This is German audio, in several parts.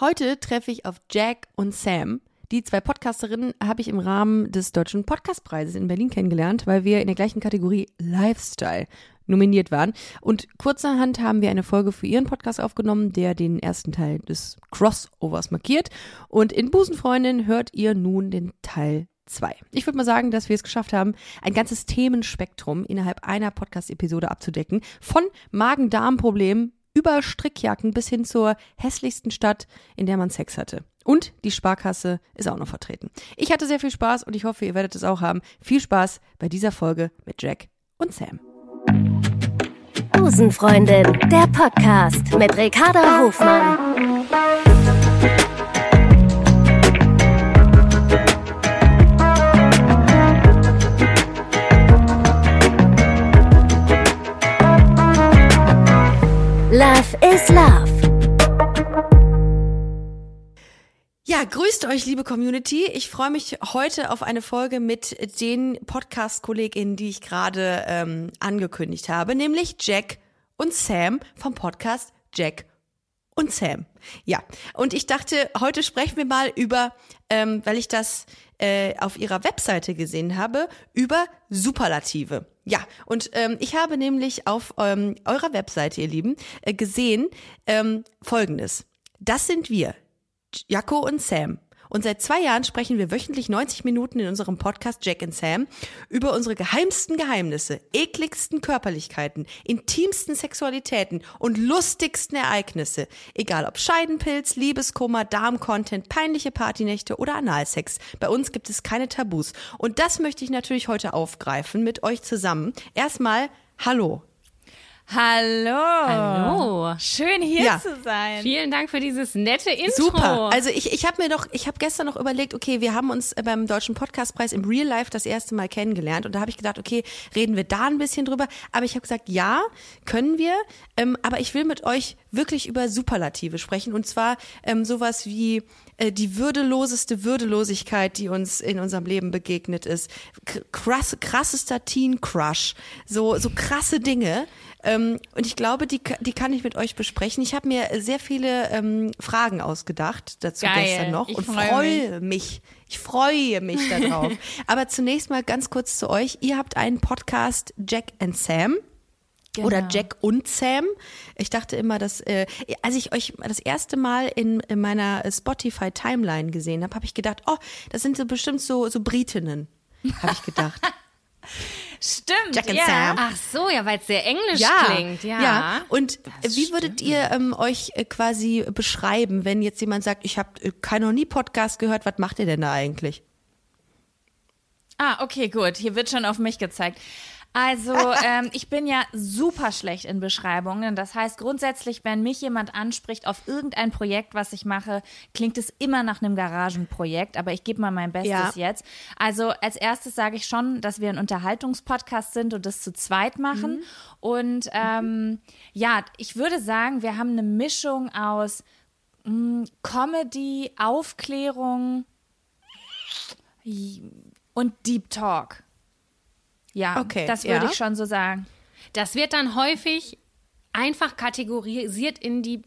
Heute treffe ich auf Jack und Sam. Die zwei Podcasterinnen habe ich im Rahmen des Deutschen Podcastpreises in Berlin kennengelernt, weil wir in der gleichen Kategorie Lifestyle nominiert waren. Und kurzerhand haben wir eine Folge für ihren Podcast aufgenommen, der den ersten Teil des Crossovers markiert. Und in Busenfreundin hört ihr nun den Teil 2. Ich würde mal sagen, dass wir es geschafft haben, ein ganzes Themenspektrum innerhalb einer Podcast-Episode abzudecken. Von Magen-Darm-Problemen über Strickjacken bis hin zur hässlichsten Stadt, in der man Sex hatte. Und die Sparkasse ist auch noch vertreten. Ich hatte sehr viel Spaß und ich hoffe, ihr werdet es auch haben. Viel Spaß bei dieser Folge mit Jack und Sam. Busenfreundin, der Podcast mit Ricarda Hofmann. Love is Love. Ja, grüßt euch, liebe Community. Ich freue mich heute auf eine Folge mit den Podcast-KollegInnen, die ich gerade ähm, angekündigt habe, nämlich Jack und Sam vom Podcast Jack und Sam. Ja, und ich dachte, heute sprechen wir mal über, ähm, weil ich das äh, auf ihrer Webseite gesehen habe, über Superlative. Ja, und ähm, ich habe nämlich auf ähm, eurer Webseite, ihr Lieben, äh, gesehen ähm, Folgendes. Das sind wir, Jaco und Sam. Und seit zwei Jahren sprechen wir wöchentlich 90 Minuten in unserem Podcast Jack and Sam über unsere geheimsten Geheimnisse, ekligsten Körperlichkeiten, intimsten Sexualitäten und lustigsten Ereignisse. Egal ob Scheidenpilz, Liebeskummer, Darmcontent, peinliche Partynächte oder Analsex. Bei uns gibt es keine Tabus. Und das möchte ich natürlich heute aufgreifen mit euch zusammen. Erstmal, hallo. Hallo. Hallo. Schön hier Ja. zu sein. Vielen Dank für dieses nette Intro. Super. Also ich, ich habe mir doch, ich habe gestern noch überlegt, okay, wir haben uns beim Deutschen Podcastpreis im Real Life das erste Mal kennengelernt und da habe ich gedacht, okay, reden wir da ein bisschen drüber. Aber ich habe gesagt, ja, können wir. Ähm, aber ich will mit euch wirklich über Superlative sprechen und zwar ähm, sowas wie äh, die würdeloseste Würdelosigkeit, die uns in unserem Leben begegnet ist. Krass, krassester Teen Crush. So, so krasse Dinge. Ähm, und ich glaube, die, die kann ich mit euch besprechen. Ich habe mir sehr viele ähm, Fragen ausgedacht dazu Geil. gestern noch und freu freue mich. Ich freue mich darauf. Aber zunächst mal ganz kurz zu euch. Ihr habt einen Podcast Jack and Sam. Oder Genau. Jack und Sam. Ich dachte immer, dass, äh, als ich euch das erste Mal in, in meiner Spotify-Timeline gesehen habe, habe ich gedacht, oh, das sind so bestimmt so, so Britinnen, habe ich gedacht. Stimmt. Jack ja. Sam. Ach so, ja, weil es sehr englisch ja, klingt. Ja. ja. Und Das wie würdet ihr ähm, euch äh, quasi beschreiben, wenn jetzt jemand sagt, ich habe äh, kein noch nie Podcast gehört, was macht ihr denn da eigentlich? Ah, okay, gut. Hier wird schon auf mich gezeigt. Also, ähm, ich bin ja super schlecht in Beschreibungen. Das heißt, grundsätzlich, wenn mich jemand anspricht auf irgendein Projekt, was ich mache, klingt es immer nach einem Garagenprojekt. Aber ich gebe mal mein Bestes Ja. jetzt. Also, als erstes sage ich schon, dass wir ein Unterhaltungspodcast sind und das zu zweit machen. Und ähm, ja, ich würde sagen, wir haben eine Mischung aus mh, Comedy, Aufklärung und Deep Talk. Ja, Okay, das würde ja. ich schon so sagen. Das wird dann häufig einfach kategorisiert in die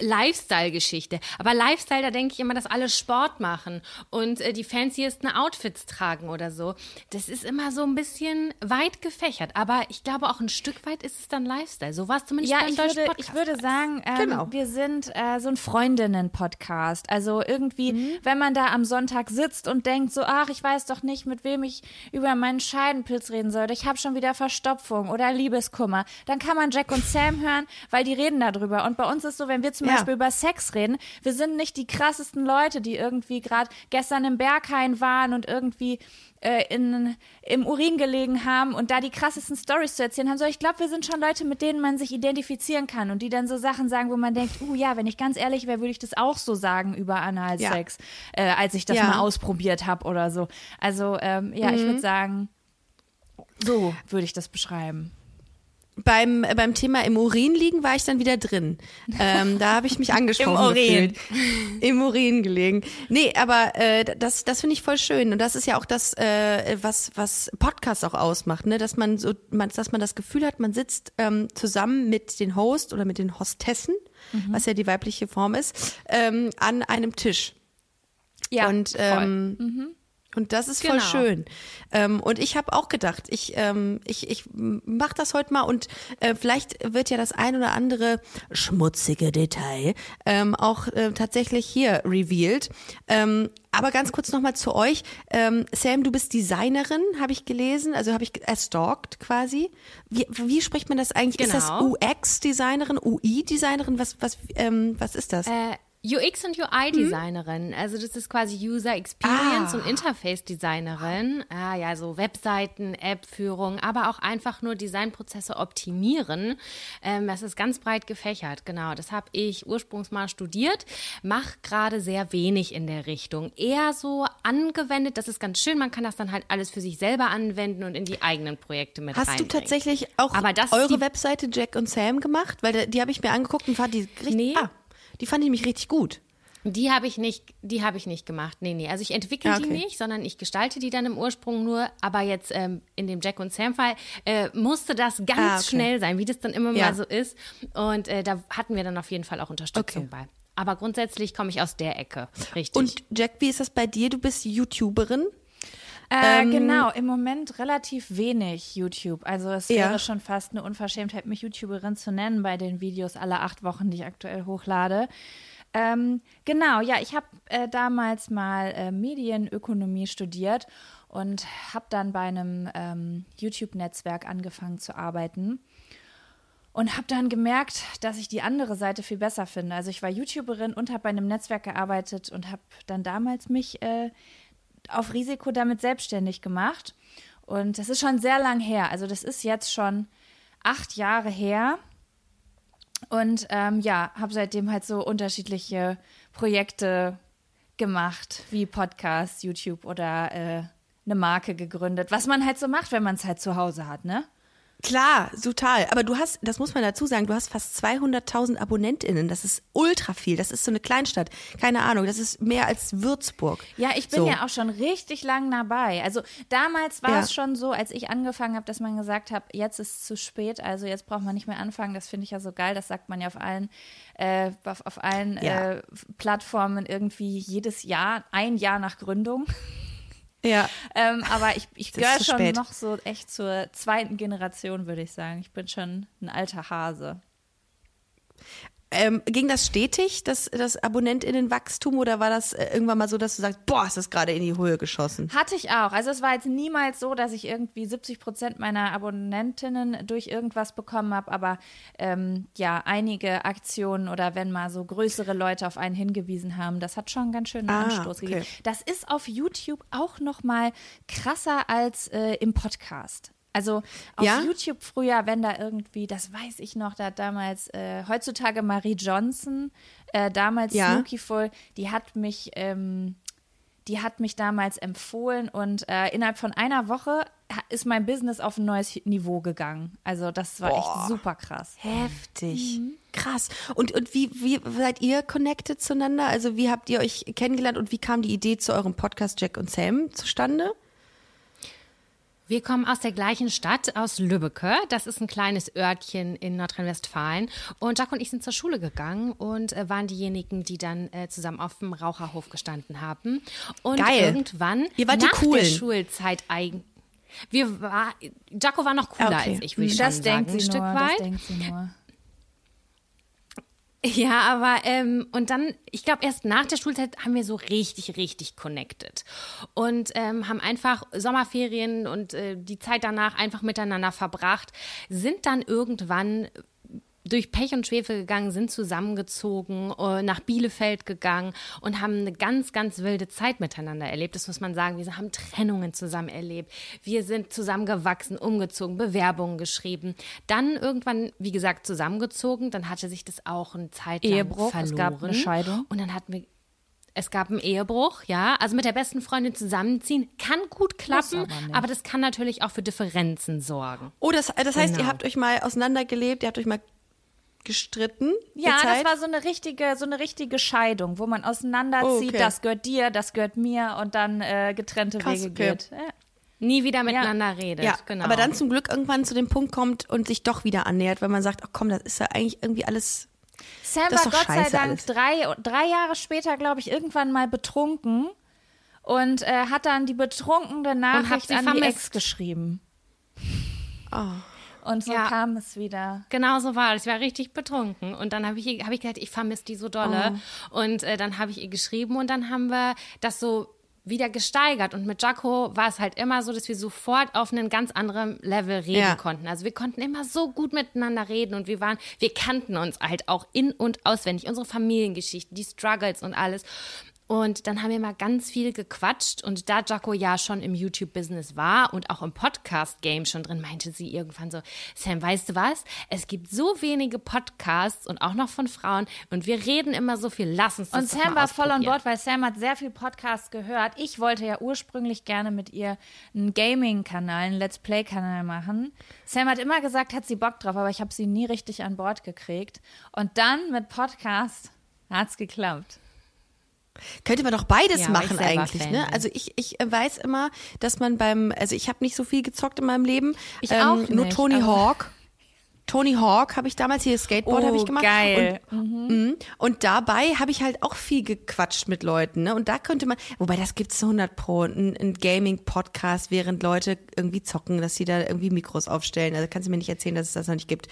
Lifestyle-Geschichte. Aber Lifestyle, da denke ich immer, dass alle Sport machen und äh, die fanciesten Outfits tragen oder so. Das ist immer so ein bisschen weit gefächert. Aber ich glaube, auch ein Stück weit ist es dann Lifestyle. So war es zumindest Ja, beim ich Deutschen würde, Podcast. ich würde sagen, ähm, Genau. wir sind äh, so ein Freundinnen-Podcast. Also irgendwie, Mhm. wenn man da am Sonntag sitzt und denkt so, ach, ich weiß doch nicht, mit wem ich über meinen Scheidenpilz reden soll. Ich habe schon wieder Verstopfung oder Liebeskummer. Dann kann man Jack und Sam hören, weil die reden darüber. Und bei uns ist so, wenn wir zum Ja. Beispiel über Sex reden, wir sind nicht die krassesten Leute, die irgendwie gerade gestern im Berghain waren und irgendwie äh, in, im Urin gelegen haben und da die krassesten Stories zu erzählen haben. So, ich glaube, wir sind schon Leute, mit denen man sich identifizieren kann und die dann so Sachen sagen, wo man denkt, uh ja, wenn ich ganz ehrlich wäre, würde ich das auch so sagen über Analsex, äh, als ich das Ja. mal ausprobiert habe oder so. Also ähm, ja, ich würde sagen, so würde ich das beschreiben. Beim, äh, beim Thema im Urin liegen war ich dann wieder drin. Ähm, da habe ich mich angesprochen Im Urin. gefühlt. Im Urin gelegen. Nee, aber äh, das, das finde ich voll schön. Und das ist ja auch das, äh, was, was Podcast auch ausmacht, ne? Dass man so, man, dass man das Gefühl hat, man sitzt ähm, zusammen mit den Host oder mit den Hostessen was ja die weibliche Form ist, ähm, an einem Tisch. Ja, und ähm, und das ist voll Genau. schön. Ähm, und ich habe auch gedacht, ich, ähm, ich, ich mach das heute mal und äh, vielleicht wird ja das ein oder andere schmutzige Detail ähm, auch äh, tatsächlich hier revealed. Ähm, aber ganz kurz nochmal zu euch. Ähm, Sam, du bist Designerin, habe ich gelesen, also habe ich erstalkt quasi. Wie, wie spricht man das eigentlich? Ist das Genau. UX-Designerin, UI-Designerin? Was, was, ähm, was ist das? Äh, UX und UI-Designerin. Also das ist quasi User Experience Ah. und Interface-Designerin. Ah ja, so Webseiten, App-Führung, aber auch einfach nur Designprozesse optimieren. Ähm, das ist ganz breit gefächert, genau. Das habe ich ursprünglich mal studiert, mache gerade sehr wenig in der Richtung. Eher so angewendet, das ist ganz schön, man kann das dann halt alles für sich selber anwenden und in die eigenen Projekte mit Hast du reinbringen. tatsächlich auch Aber das ist eure Webseite Jack und Sam gemacht? Weil die, die habe ich mir angeguckt und fand die richtig, Nee. ah, die fand ich nämlich richtig gut. Die habe ich nicht, die habe ich nicht gemacht. Nee, nee. Also ich entwickle die okay. nicht, sondern ich gestalte die dann im Ursprung nur. Aber jetzt ähm, in dem Jack und Sam Fall äh, musste das ganz Ah, okay. schnell sein, wie das dann immer Ja. mal so ist. Und äh, da hatten wir dann auf jeden Fall auch Unterstützung Okay. bei. Aber grundsätzlich komme ich aus der Ecke. Richtig. Und Jack, wie ist das bei dir? Du bist YouTuberin. Äh, Ähm, genau, im Moment relativ wenig YouTube. Also es Ja. wäre schon fast eine Unverschämtheit, mich YouTuberin zu nennen bei den Videos alle acht Wochen, die ich aktuell hochlade. Ähm, genau, ja, ich habe äh, damals mal äh, Medienökonomie studiert und habe dann bei einem ähm, YouTube-Netzwerk angefangen zu arbeiten. Und habe dann gemerkt, dass ich die andere Seite viel besser finde. Also ich war YouTuberin und habe bei einem Netzwerk gearbeitet und habe dann damals mich äh, auf Risiko damit selbstständig gemacht. Und das ist schon sehr lang her. Also das ist jetzt schon acht Jahre her. Und ähm, ja, habe seitdem halt so unterschiedliche Projekte gemacht, wie Podcast, YouTube oder äh, eine Marke gegründet. Was man halt so macht, wenn man es halt zu Hause hat, ne? Klar, total. Aber du hast, das muss man dazu sagen, du hast fast 200.000 AbonnentInnen. Das ist ultra viel. Das ist so eine Kleinstadt. Keine Ahnung, das ist mehr als Würzburg. Ja, ich bin so. ja auch schon richtig lang dabei. Also damals war Ja. es schon so, als ich angefangen habe, dass man gesagt hat, jetzt ist es zu spät, also jetzt braucht man nicht mehr anfangen. Das finde ich ja so geil. Das sagt man ja auf allen, äh, auf, auf allen Ja. äh, Plattformen irgendwie jedes Jahr, ein Jahr nach Gründung. Ja. Ähm, aber ich, ich gehöre schon spät. noch so echt zur zweiten Generation, würde ich sagen. Ich bin schon ein alter Hase. Ähm, ging das stetig, das, das AbonnentInnenwachstum, oder war das äh, irgendwann mal so, dass du sagst, boah, ist das gerade in die Höhe geschossen? Hatte ich auch. Also es war jetzt niemals so, dass ich irgendwie 70 Prozent meiner Abonnentinnen durch irgendwas bekommen habe, aber ähm, ja, einige Aktionen oder wenn mal so größere Leute auf einen hingewiesen haben, das hat schon einen ganz schönen Ah, Anstoß okay. gegeben. Das ist auf YouTube auch noch mal krasser als äh, im Podcast. Also auf Ja? YouTube früher, wenn da irgendwie, das weiß ich noch, da hat damals, äh, heutzutage Marie Johnson, äh, damals Ja. Snookyful, die hat mich, ähm, die hat mich damals empfohlen und äh, innerhalb von einer Woche ist mein Business auf ein neues Niveau gegangen. Also das war echt super krass. Heftig. Krass. Und, und wie, wie seid ihr connected zueinander? Also wie habt ihr euch kennengelernt und wie kam die Idee zu eurem Podcast Jack und Sam zustande? Wir kommen aus der gleichen Stadt, aus Lübbecke. Das ist ein kleines Örtchen in Nordrhein-Westfalen. Und Jack und ich sind zur Schule gegangen und äh, waren diejenigen, die dann äh, zusammen auf dem Raucherhof gestanden haben. Und Geil. irgendwann Ihr wart die nach der Coolen. Schulzeit eigen. Wir war, Jaco war noch cooler Okay. als ich, würde ich Das schon denkt sagen. sie ein Stück nur, weit. das denkt sie nur. Ja, aber ähm, und dann, ich glaube, erst nach der Schulzeit haben wir so richtig, richtig connected. Und ähm, haben einfach Sommerferien und äh, die Zeit danach einfach miteinander verbracht, sind dann irgendwann durch Pech und Schwefel gegangen, sind zusammengezogen, äh, nach Bielefeld gegangen und haben eine ganz, ganz wilde Zeit miteinander erlebt. Das muss man sagen. Wir haben Trennungen zusammen erlebt. Wir sind zusammengewachsen, umgezogen, Bewerbungen geschrieben. Dann irgendwann, wie gesagt, zusammengezogen. Dann hatte sich das auch eine Zeit lang Ehebruch, verloren. es gab eine Scheidung. Und dann hatten wir es gab einen Ehebruch, ja. Also mit der besten Freundin zusammenziehen kann gut klappen, aber aber das kann natürlich auch für Differenzen sorgen. Oh, das, das heißt, ihr Genau. habt euch mal auseinandergelebt, ihr habt euch mal gestritten. Ja, das war so eine richtige, so eine richtige Scheidung, wo man auseinanderzieht, Oh, okay. das gehört dir, das gehört mir und dann äh, getrennte Krass, Wege okay. geht. Ja. Nie wieder miteinander redet. Ja, genau. aber dann zum Glück irgendwann zu dem Punkt kommt und sich doch wieder annähert, weil man sagt, ach komm, das ist ja eigentlich irgendwie alles Sam Das ist war doch Gott sei Dank alles. drei, drei Jahre später, glaube ich, irgendwann mal betrunken und äh, hat dann die betrunkene Nachricht sie an die vermisst. Ex geschrieben. Und so Ja. kam es wieder. Genau so war es. Ich war richtig betrunken. Und dann habe ich, hab ich gedacht, ich vermisse die so dolle. Und äh, dann habe ich ihr geschrieben und dann haben wir das so wieder gesteigert. Und mit Jaco war es halt immer so, dass wir sofort auf einen ganz anderen Level reden Ja. konnten. Also wir konnten immer so gut miteinander reden und wir waren, wir kannten uns halt auch in- und auswendig. Unsere Familiengeschichten, die Struggles und alles. Und dann haben wir mal ganz viel gequatscht. Und da Jaco ja schon im YouTube-Business war und auch im Podcast-Game schon drin, meinte sie irgendwann so, Sam, weißt du was? Es gibt so wenige Podcasts und auch noch von Frauen und wir reden immer so viel. Lass uns das Und Sam war voll on board, weil Sam hat sehr viel Podcasts gehört. Ich wollte ja ursprünglich gerne mit ihr einen Gaming-Kanal, einen Let's Play-Kanal machen. Sam hat immer gesagt, hat sie Bock drauf, aber ich habe sie nie richtig an Bord gekriegt. Und dann mit Podcast hat's geklappt. Könnte man doch beides Ja, machen eigentlich, Fan ne? bin. Also ich, ich äh, weiß immer, dass man beim, also ich habe nicht so viel gezockt in meinem Leben. Ich ähm, auch Nur nicht, Tony aber- Hawk. Tony Hawk habe ich damals hier Skateboard habe ich gemacht. Oh, geil. Und, mhm. und dabei habe ich halt auch viel gequatscht mit Leuten. Ne? Und da könnte man, wobei das gibt's zu 100 pro, ein, ein Gaming-Podcast, während Leute irgendwie zocken, dass sie da irgendwie Mikros aufstellen. Also kannst du mir nicht erzählen, dass es das noch nicht gibt.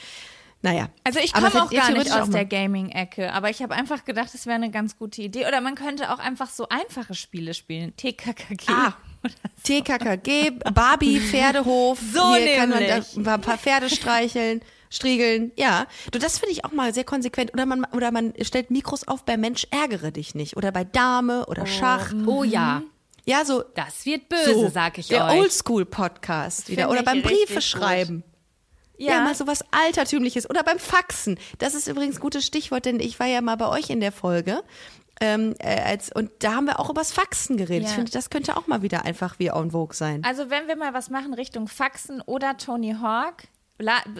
Naja. Also ich komme auch gar nicht aus der Gaming-Ecke, aber ich habe einfach gedacht, es wäre eine ganz gute Idee. Oder man könnte auch einfach so einfache Spiele spielen. TKKG. Ah, TKKG, Barbie, Pferdehof. So Hier kann man nämlich. da ein paar Pferde streicheln, striegeln. Ja, du, das finde ich auch mal sehr konsequent. Oder man, oder man stellt Mikros auf bei Mensch, ärgere dich nicht. Oder bei Dame oder Schach. Oh ja, Ja, so. das wird böse, so, sag ich der euch. Oldschool-Podcast wieder. Oder beim Briefe gut. Schreiben. Ja. mal so was Altertümliches. Oder beim Faxen. Das ist übrigens ein gutes Stichwort, denn ich war ja mal bei euch in der Folge. Ähm, äh, als, und da haben wir auch übers Faxen geredet. Ja. Ich finde, das könnte auch mal wieder einfach wie en vogue sein. Also wenn wir mal was machen Richtung Faxen oder Tony Hawk,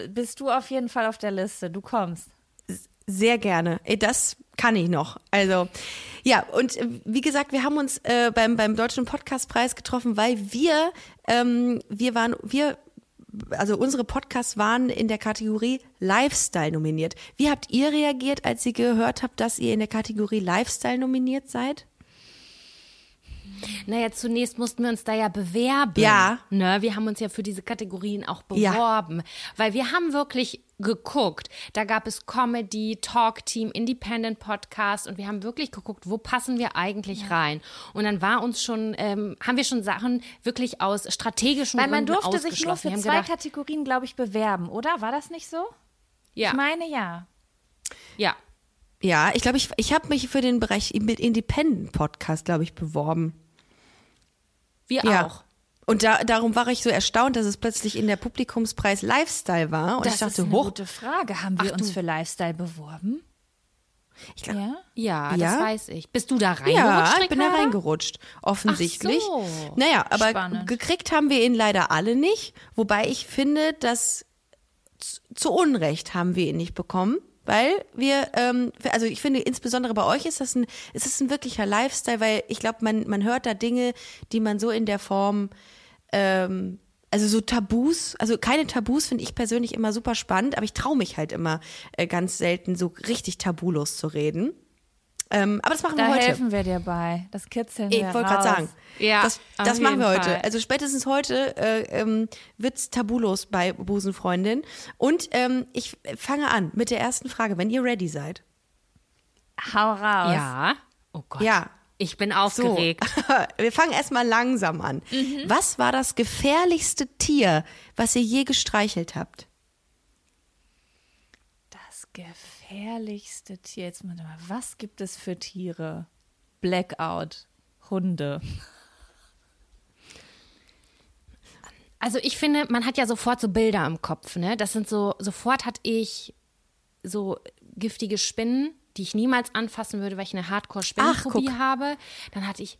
bist du auf jeden Fall auf der Liste. Du kommst. Sehr gerne. Das kann ich noch. Also, ja, und äh, wie gesagt, wir haben uns äh, beim, beim Deutschen Podcastpreis getroffen, weil wir, ähm, wir waren, wir, also unsere Podcasts waren in der Kategorie Lifestyle nominiert. Wie habt ihr reagiert, als ihr gehört habt, dass ihr in der Kategorie Lifestyle nominiert seid? Naja, zunächst mussten wir uns da ja bewerben. Ja. Ne, wir haben uns ja für diese Kategorien auch Ja. beworben. Weil wir haben wirklich geguckt. Da gab es Comedy, Talk-Team, Independent Podcast und wir haben wirklich geguckt, wo passen wir eigentlich rein. Und dann war uns schon, ähm, haben wir schon Sachen wirklich aus strategischen Weil man Gründen durfte sich nur für zwei gedacht, Kategorien, glaube ich, bewerben, oder? War das nicht so? ja, Ich meine ja. ja. Ja, ich glaube, ich, ich habe mich für den Bereich mit Independent Podcast, glaube ich, beworben. Wir Ja. auch. Und da, darum war ich so erstaunt, dass es plötzlich in der Publikumspreis Lifestyle war. Und Das ich dachte, ist eine hoch, gute Frage. Haben wir Ach, uns für Lifestyle beworben? ich glaub, Ja. Ja, Ja? das weiß ich. Bist du da reingerutscht, Ja, ich bin da reingerutscht, offensichtlich. Ach so. Naja, aber Spannend. gekriegt haben wir ihn leider alle nicht. Wobei ich finde, dass zu Unrecht haben wir ihn nicht bekommen. Weil wir, ähm, also ich finde, insbesondere bei euch ist das ein, ist das ein wirklicher Lifestyle, weil ich glaube, man, man hört da Dinge, die man so in der Form, ähm, also so Tabus, also keine Tabus finde ich persönlich immer super spannend, aber ich traue mich halt immer äh, ganz selten so richtig tabulos zu reden. Ähm, aber das machen Da wir heute. helfen wir dir bei. Das kitzeln Ich wir wollte gerade sagen, Ja, das, das machen wir heute. Fall. Also spätestens heute äh, ähm, wird's tabulos bei Busenfreundin. Und ähm, ich fange an mit der ersten Frage, wenn ihr ready seid. Hau raus. Ja. Oh Gott. Ja. Ich bin So, aufgeregt. wir fangen erstmal langsam an. Mhm. Was war das gefährlichste Tier, was ihr je gestreichelt habt? Das gefährlichste Tier. Jetzt mal, was gibt es für Tiere? Blackout. Hunde. Also ich finde, man hat ja sofort so Bilder im Kopf, ne? Das sind so, sofort hatte ich so giftige Spinnen, die ich niemals anfassen würde, weil ich eine Hardcore-Spinnenphobie habe. Dann hatte ich,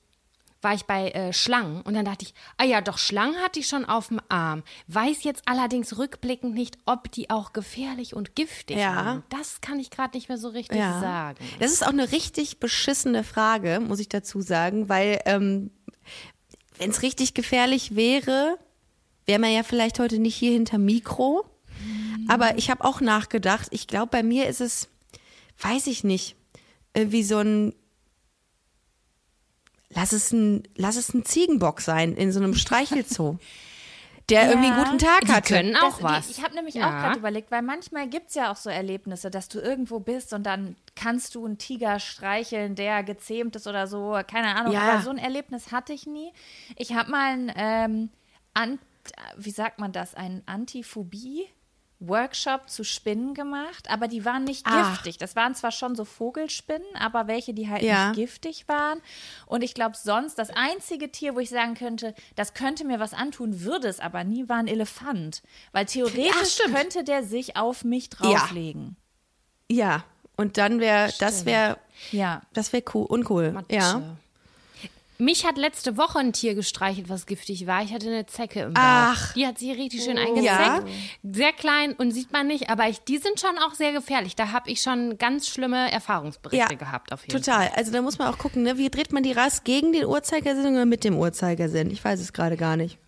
war ich bei äh, Schlangen und dann dachte ich, ah ja, doch, Schlangen hatte ich schon auf dem Arm. Weiß jetzt allerdings rückblickend nicht, ob die auch gefährlich und giftig Ja. waren. Das kann ich gerade nicht mehr so richtig sagen. Das ist auch eine richtig beschissene Frage, muss ich dazu sagen, weil ähm, wenn es richtig gefährlich wäre, wäre man ja vielleicht heute nicht hier hinter Mikro. Aber ich habe auch nachgedacht. Ich glaube, bei mir ist es weiß ich nicht, wie so ein, lass es ein, lass es ein Ziegenbock sein in so einem Streichelzoo. Der irgendwie einen guten Tag Die hatte. können auch Das- was. Die, ich habe nämlich Ja. auch gerade überlegt, weil manchmal gibt es ja auch so Erlebnisse, dass du irgendwo bist und dann kannst du einen Tiger streicheln, der gezähmt ist oder so. Keine Ahnung. Ja. Aber so ein Erlebnis hatte ich nie. Ich habe mal ein, ähm, Ant, wie sagt man das, ein Antiphobie. Workshop zu Spinnen gemacht, aber die waren nicht Ach. giftig. Das waren zwar schon so Vogelspinnen, aber welche, die halt Ja. nicht giftig waren. Und ich glaube, sonst das einzige Tier, wo ich sagen könnte, das könnte mir was antun, würde es aber nie, war ein Elefant. Weil theoretisch stimmt. könnte der sich auf mich drauflegen. Ja, und dann wäre, das wäre, Ja. das wäre cool, uncool. Ja. Mich hat letzte Woche ein Tier gestreichelt, was giftig war. Ich hatte eine Zecke im Bauch. Ach. Die hat sie richtig schön Ja. eingezeckt. Sehr klein und sieht man nicht, aber ich, die sind schon auch sehr gefährlich. Da habe ich schon ganz schlimme Erfahrungsberichte gehabt auf jeden total. Also da muss man auch gucken, ne? wie dreht man die Rast gegen den Uhrzeigersinn oder mit dem Uhrzeigersinn? Ich weiß es gerade gar nicht.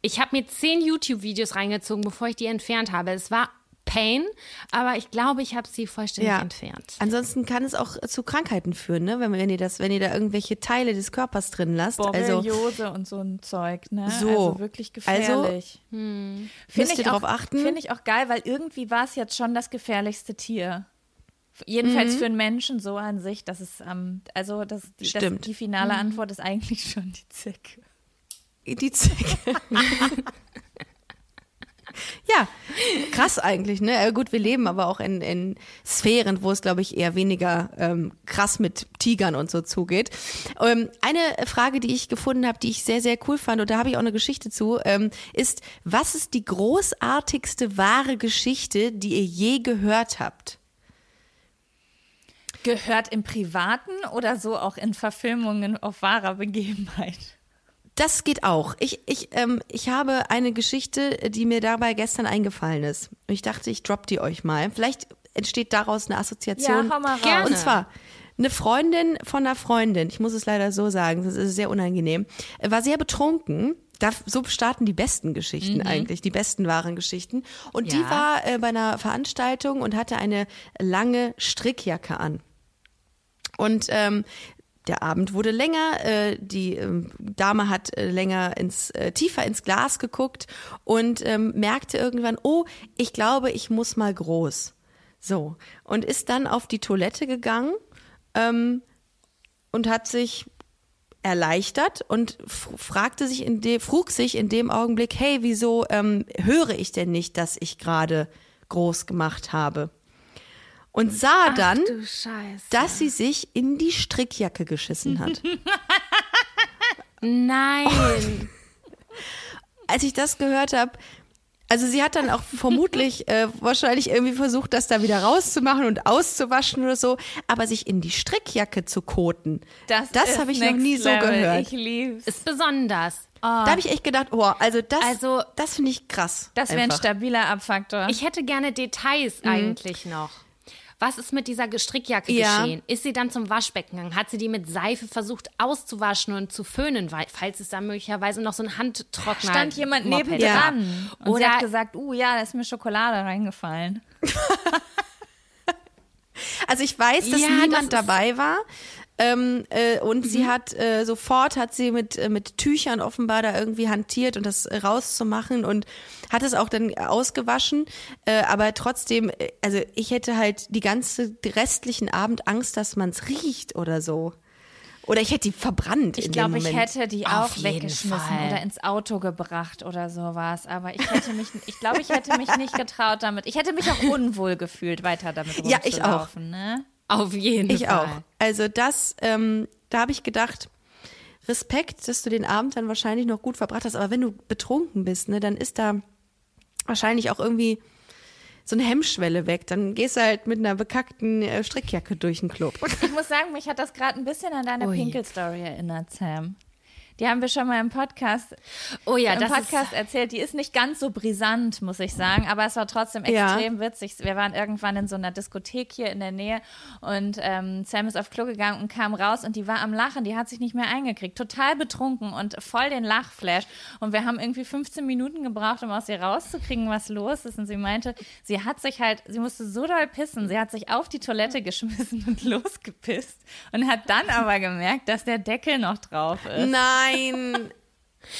Ich habe mir zehn YouTube-Videos reingezogen, bevor ich die entfernt habe. Es war Pain, aber ich glaube, ich habe sie vollständig Ja. entfernt. Ansonsten kann es auch zu Krankheiten führen, ne? Wenn, wenn ihr das, wenn ihr da irgendwelche Teile des Körpers drin lasst. Also Borreliose und so ein Zeug, ne? So. Also wirklich Also, gefährlich. müsst Finde ihr ich drauf auch- achten. Finde ich auch geil, weil irgendwie war es jetzt schon das gefährlichste Tier. Mhm. Jedenfalls für einen Menschen so an sich, dass es ähm, also das, die, das, Stimmt. die finale Antwort ist eigentlich schon die Zecke. die Zecke. ja, krass eigentlich, ne? Gut, wir leben aber auch in, in Sphären, wo es, glaube ich, eher weniger ähm, krass mit Tigern und so zugeht. Ähm, eine Frage, die ich gefunden habe, die ich sehr, sehr cool fand, und da habe ich auch eine Geschichte zu, ähm, ist, was ist die großartigste wahre Geschichte, die ihr je gehört habt? Gehört im Privaten oder so auch in Verfilmungen auf wahrer Begebenheit? Das geht auch. Ich, ich, ähm, ich habe eine Geschichte, die mir dabei gestern eingefallen ist. Und ich dachte, ich drop die euch mal. Vielleicht entsteht daraus eine Assoziation. Ja, hau mal raus. Gerne. Und zwar eine Freundin von einer Freundin, ich muss es leider so sagen, das ist sehr unangenehm, war sehr betrunken. Da, so starten die besten Geschichten eigentlich, die besten wahren Geschichten. Und die Ja. war äh, bei einer Veranstaltung und hatte eine lange Strickjacke an. Und ähm, der Abend wurde länger, äh, die ähm, Dame hat äh, länger ins äh, tiefer ins Glas geguckt und ähm, merkte irgendwann, oh, ich glaube, ich muss mal groß. So und ist dann auf die Toilette gegangen ähm, und hat sich erleichtert und fragte sich in dem, frug sich in dem Augenblick, hey, wieso ähm, höre ich denn nicht, dass ich gerade groß gemacht habe? Und sah dann, Du Scheiße. dass sie sich in die Strickjacke geschissen hat. Nein. Als ich das gehört habe, also sie hat dann auch vermutlich äh, wahrscheinlich irgendwie versucht, das da wieder rauszumachen und auszuwaschen oder so, aber sich in die Strickjacke zu koten, das, ist habe ich noch nie so level. gehört. Ich lieb's. Ist besonders. da habe ich echt gedacht, oh, also das, Also- das finde ich krass. Das wäre ein stabiler Abfaktor. Ich hätte gerne Details eigentlich noch. Was ist mit dieser Strickjacke Ja. geschehen? Ist sie dann zum Waschbecken gegangen? Hat sie die mit Seife versucht auszuwaschen und zu föhnen, weil, falls es da möglicherweise noch so ein Handtrockner stand jemand Moped nebendran gab? und sie Oder hat gesagt, uh ja, da ist mir Schokolade reingefallen. Also ich weiß, dass Ja, das niemand ist- dabei war. Ähm, äh, und sie hat äh, sofort hat sie mit äh, mit Tüchern offenbar da irgendwie hantiert und das rauszumachen und hat es auch dann ausgewaschen. Äh, aber trotzdem, äh, also ich hätte halt die ganze restlichen Abend Angst, dass man es riecht oder so. Oder ich hätte die verbrannt. Ich glaube, ich hätte die Auf auch weggeschmissen Fall. oder ins Auto gebracht oder sowas. Aber ich hätte mich, ich glaube, ich hätte mich nicht getraut damit. Ich hätte mich auch unwohl gefühlt, weiter damit Ja, ich auch. rumzulaufen. Ne? Auf jeden Ich Fall. auch. Also das, ähm, da habe ich gedacht, Respekt, dass du den Abend dann wahrscheinlich noch gut verbracht hast. Aber wenn du betrunken bist, ne, dann ist da wahrscheinlich auch irgendwie so eine Hemmschwelle weg. Dann gehst du halt mit einer bekackten äh, Strickjacke durch den Club. Ich muss sagen, mich hat das gerade ein bisschen an deine. Pinkel-Story erinnert, Sam. Die haben wir schon mal im Podcast, Oh ja, im das Podcast erzählt. Die ist nicht ganz so brisant, muss ich sagen, aber es war trotzdem Ja. extrem witzig. Wir waren irgendwann in so einer Diskothek hier in der Nähe und ähm, Sam ist auf Klo gegangen und kam raus und die war am Lachen. Die hat sich nicht mehr eingekriegt. Total betrunken und voll den Lachflash. Und wir haben irgendwie 15 Minuten gebraucht, um aus ihr rauszukriegen, was los ist. Und sie meinte, sie hat sich halt, sie musste so doll pissen. Sie hat sich auf die Toilette geschmissen und losgepisst und hat dann aber gemerkt, dass der Deckel noch drauf ist. Nein.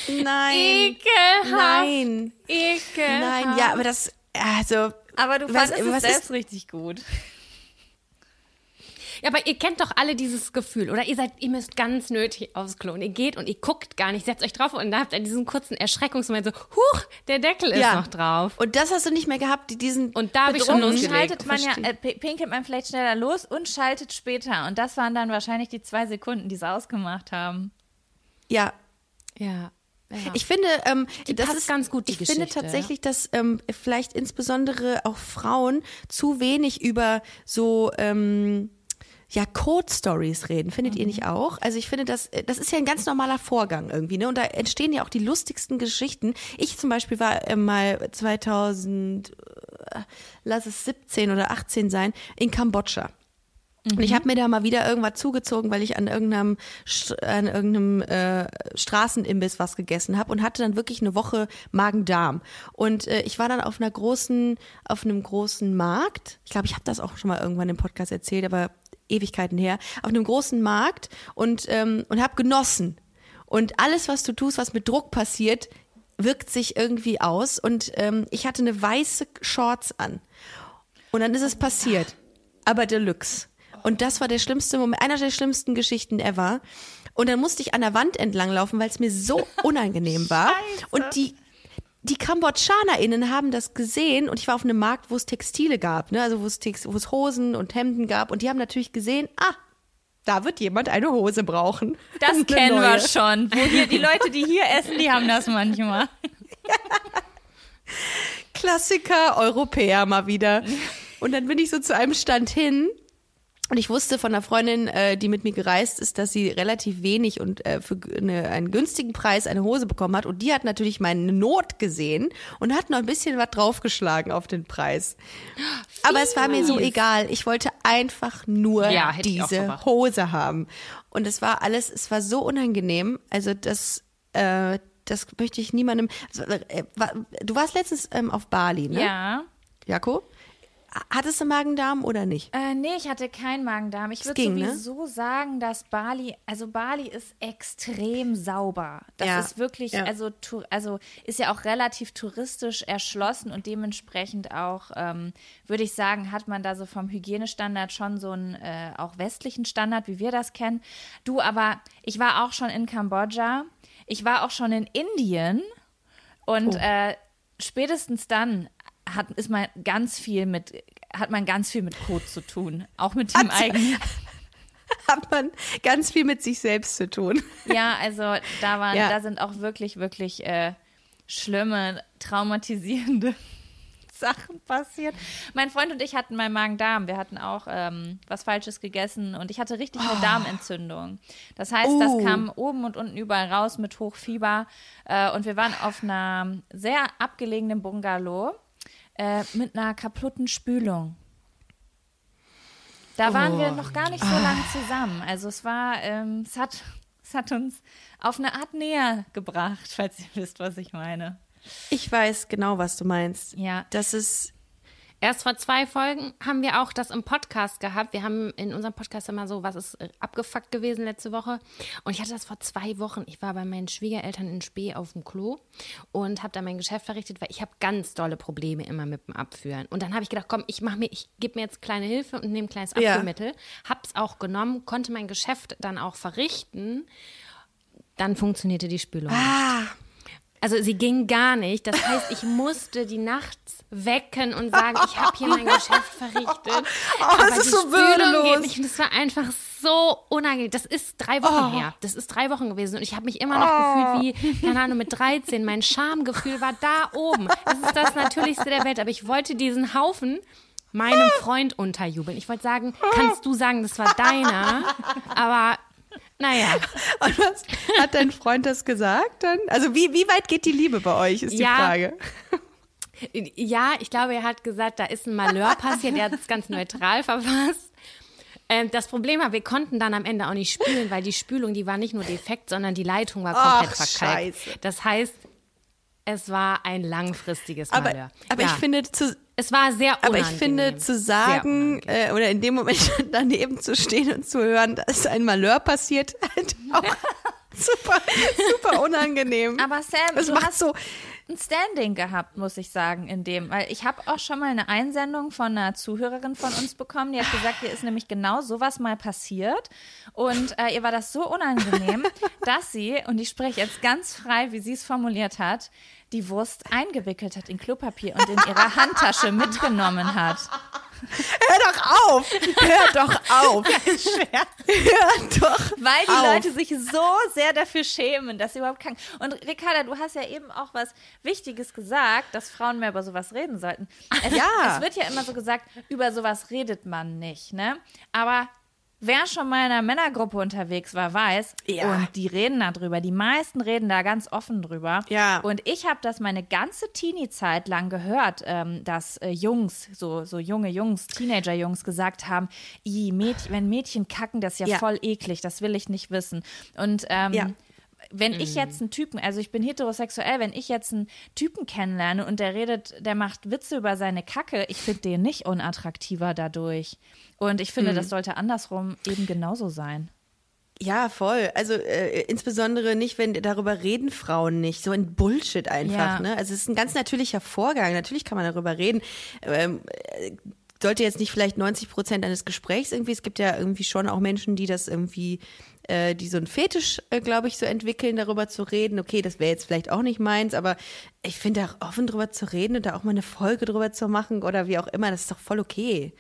Nein. Ekelhaft. Nein. Ekelhaft. Nein, ja, aber das, also. Aber du Was- fandest es was selbst ist- richtig gut. Ja, aber ihr kennt doch alle dieses Gefühl, oder? Ihr seid, ihr müsst ganz nötig aufs Klo und ihr geht und ihr guckt gar nicht, setzt euch drauf und da habt ihr diesen kurzen Erschreckungsmoment so, huch, der Deckel ist Ja. noch drauf. Und das hast du nicht mehr gehabt, die diesen. Und da habe ich schon losgelegt. schaltet man ja, äh, pinkelt man vielleicht schneller los und schaltet später. Und das waren dann wahrscheinlich die zwei Sekunden, die es ausgemacht haben. Ja. Ja. ja. Ich finde, ähm, Die das ist ganz gut, die Ich finde Geschichte, tatsächlich, dass ähm, vielleicht insbesondere auch Frauen zu wenig über so ähm, ja Code Stories reden. Findet ihr nicht auch? Also ich finde, das das ist ja ein ganz normaler Vorgang irgendwie, ne? Und da entstehen ja auch die lustigsten Geschichten. Ich zum Beispiel war äh, mal 2000, äh, lass es 17 oder 18 sein, in Kambodscha. Und ich habe mir da mal wieder irgendwas zugezogen, weil ich an irgendeinem, an irgendeinem äh, Straßenimbiss was gegessen habe und hatte dann wirklich eine Woche Magen-Darm. Und äh, ich war dann auf einer großen, auf einem großen Markt. Ich glaube, ich habe das auch schon mal irgendwann im Podcast erzählt, aber Ewigkeiten her. Auf einem großen Markt und ähm, und habe genossen. Und alles, was du tust, was mit Druck passiert, wirkt sich irgendwie aus. Und ähm, ich hatte eine weiße Shorts an. Und dann ist es passiert. Aber Deluxe. Und das war der schlimmste Moment, einer der schlimmsten Geschichten ever. Und dann musste ich an der Wand entlang laufen, weil es mir so unangenehm war. Und die, die KambodschanerInnen haben das gesehen und ich war auf einem Markt, wo es Textile gab, ne? also wo es, Text, wo es Hosen und Hemden gab. Und die haben natürlich gesehen, ah, da wird jemand eine Hose brauchen. Das kennen wir neue. schon. Wo hier, die Leute, die hier essen, die haben das manchmal. Klassiker Europäer mal wieder. Und dann bin ich so zu einem Stand hin. Und ich wusste von einer Freundin, äh, die mit mir gereist ist, dass sie relativ wenig und äh, für eine, einen günstigen Preis eine Hose bekommen hat. Und die hat natürlich meine Not gesehen und hat noch ein bisschen was draufgeschlagen auf den Preis. Aber es war mir so egal. Ich wollte einfach nur Ja, diese. Hose haben. Und es war alles, es war so unangenehm. Also das, äh, das möchte ich niemandem. Also, äh, Du warst letztens ähm, auf Bali, ne? Ja. Jako? Hattest du Magen-Darm oder nicht? Äh, nee, ich hatte keinen Magen-Darm. Ich würde ne? sowieso sagen, dass Bali, also Bali ist extrem sauber. Das Ja, ist wirklich, ja. also, also ist ja auch relativ touristisch erschlossen und dementsprechend auch, ähm, würde ich sagen, hat man da so vom Hygienestandard schon so einen äh, auch westlichen Standard, wie wir das kennen. Du, aber ich war auch schon in Kambodscha, ich war auch schon in Indien und Oh. äh, spätestens dann hat, ist man ganz viel mit, hat man ganz viel mit Code zu tun. Auch mit dem eigenen. Hat man ganz viel mit sich selbst zu tun. Ja, also da waren, Ja. da sind auch wirklich, wirklich äh, schlimme, traumatisierende Sachen passiert. Mein Freund und ich hatten meinen Magen-Darm. Wir hatten auch ähm, was Falsches gegessen und ich hatte richtig eine Darmentzündung. Das heißt, das Oh. kam oben und unten überall raus mit Hochfieber. Äh, und wir waren auf einer sehr abgelegenen Bungalow äh, mit einer kaputten Spülung. Da waren wir noch gar nicht so lange zusammen. Also es war, ähm, es hat, es hat uns auf eine Art näher gebracht, falls ihr wisst, was ich meine. Ich weiß genau, was du meinst. Ja. Das ist, Erst vor zwei Folgen haben wir auch das im Podcast gehabt. Wir haben in unserem Podcast immer so, was ist äh, abgefuckt gewesen letzte Woche. Und ich hatte das vor zwei Wochen. Ich war bei meinen Schwiegereltern in Spee auf dem Klo und habe da mein Geschäft verrichtet, weil ich habe ganz dolle Probleme immer mit dem Abführen. Und dann habe ich gedacht, komm, ich mache mir, ich gebe mir jetzt kleine Hilfe und nehme ein kleines Ja. Abführmittel. Hab's auch genommen, konnte mein Geschäft dann auch verrichten. Dann funktionierte die Spülung. ah, Also sie ging gar nicht. Das heißt, ich musste die nachts wecken und sagen, ich habe hier mein Geschäft verrichtet. aber das ist so würdelos. das war einfach so unangenehm. Das ist drei Wochen her. Das ist drei Wochen gewesen. Und ich habe mich immer noch gefühlt wie, keine Ahnung, mit 13. Mein Schamgefühl war da oben. Das ist das Natürlichste der Welt. Aber ich wollte diesen Haufen meinem Freund unterjubeln. Ich wollte sagen, kannst du sagen, das war deiner? Aber Naja. Und was hat dein Freund das gesagt dann? Also wie, wie weit geht die Liebe bei euch, ist die Ja. Frage. Ja, ich glaube, er hat gesagt, da ist ein Malheur passiert. Er hat es ganz neutral verfasst. Ähm, das Problem war, wir konnten dann am Ende auch nicht spülen, weil die Spülung, die war nicht nur defekt, sondern die Leitung war komplett Ach, verkalkt. Scheiße. Das heißt, es war ein langfristiges Aber, Malheur. aber ja. ich finde, zu, es war sehr aber unangenehm. ich finde, zu sagen äh, oder in dem Moment daneben zu stehen und zu hören, dass ein Malheur passiert, halt auch super, super unangenehm. Aber Sam, es du macht hast so, ein Standing gehabt, muss ich sagen, in dem. Weil ich habe auch schon mal eine Einsendung von einer Zuhörerin von uns bekommen, die hat gesagt, ihr ist nämlich genau sowas mal passiert. Und äh, ihr war das so unangenehm, dass sie, und ich spreche jetzt ganz frei, wie sie es formuliert hat, die Wurst eingewickelt hat in Klopapier und in ihrer Handtasche mitgenommen hat. Hör doch auf, hör doch auf, hör doch Weil die auf. Leute sich so sehr dafür schämen, dass sie überhaupt kann. Und Ricarda, du hast ja eben auch was Wichtiges gesagt, dass Frauen mehr über sowas reden sollten. Es, Ja. es wird ja immer so gesagt, über sowas redet man nicht, ne? Aber wer schon mal in einer Männergruppe unterwegs war, weiß, Ja. und die reden da drüber. Die meisten reden da ganz offen drüber. Ja. Und ich habe das meine ganze Teenie-Zeit lang gehört, ähm, dass äh, Jungs, so, so junge Jungs, Teenager-Jungs gesagt haben, "Ih, Mädchen, wenn Mädchen kacken, das ist ja, Ja. voll eklig, das will ich nicht wissen. Und ähm, Ja. Wenn ich jetzt einen Typen, also ich bin heterosexuell, wenn ich jetzt einen Typen kennenlerne und der redet, der macht Witze über seine Kacke, ich finde den nicht unattraktiver dadurch. Und ich finde, das sollte andersrum eben genauso sein. Ja, voll. Also äh, insbesondere nicht, wenn darüber reden Frauen nicht. So ein Bullshit einfach. Ja. Ne? Also es ist ein ganz natürlicher Vorgang. Natürlich kann man darüber reden. Ähm, äh, sollte jetzt nicht vielleicht 90 Prozent eines Gesprächs irgendwie. Es gibt ja irgendwie schon auch Menschen, die das irgendwie, äh, die so einen Fetisch, äh, glaube ich, so entwickeln, darüber zu reden. Okay, das wäre jetzt vielleicht auch nicht meins, aber ich finde auch offen drüber zu reden und da auch mal eine Folge drüber zu machen oder wie auch immer, das ist doch voll okay.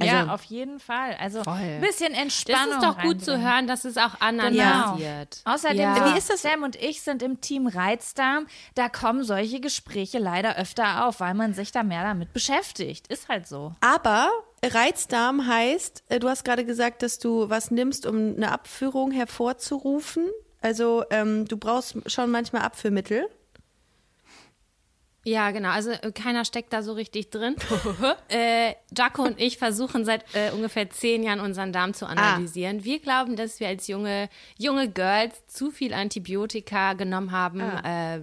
Also, ja, auf jeden Fall. Also ein bisschen Das Entspannung. ist doch gut zu hören, dass es auch anderen Genau. passiert. Außerdem, Ja. wie ist das? Sam und ich sind im Team Reizdarm. Da kommen solche Gespräche leider öfter auf, weil man sich da mehr damit beschäftigt. Ist halt so. Aber Reizdarm heißt, äh, du hast gerade gesagt, dass du was nimmst, um eine Abführung hervorzurufen. Also ähm, du brauchst schon manchmal Abführmittel. Ja, genau. Also äh, keiner steckt da so richtig drin. äh, Jaco und ich versuchen seit äh, ungefähr zehn Jahren unseren Darm zu analysieren. Wir glauben, dass wir als junge, junge Girls zu viel Antibiotika genommen haben. Äh,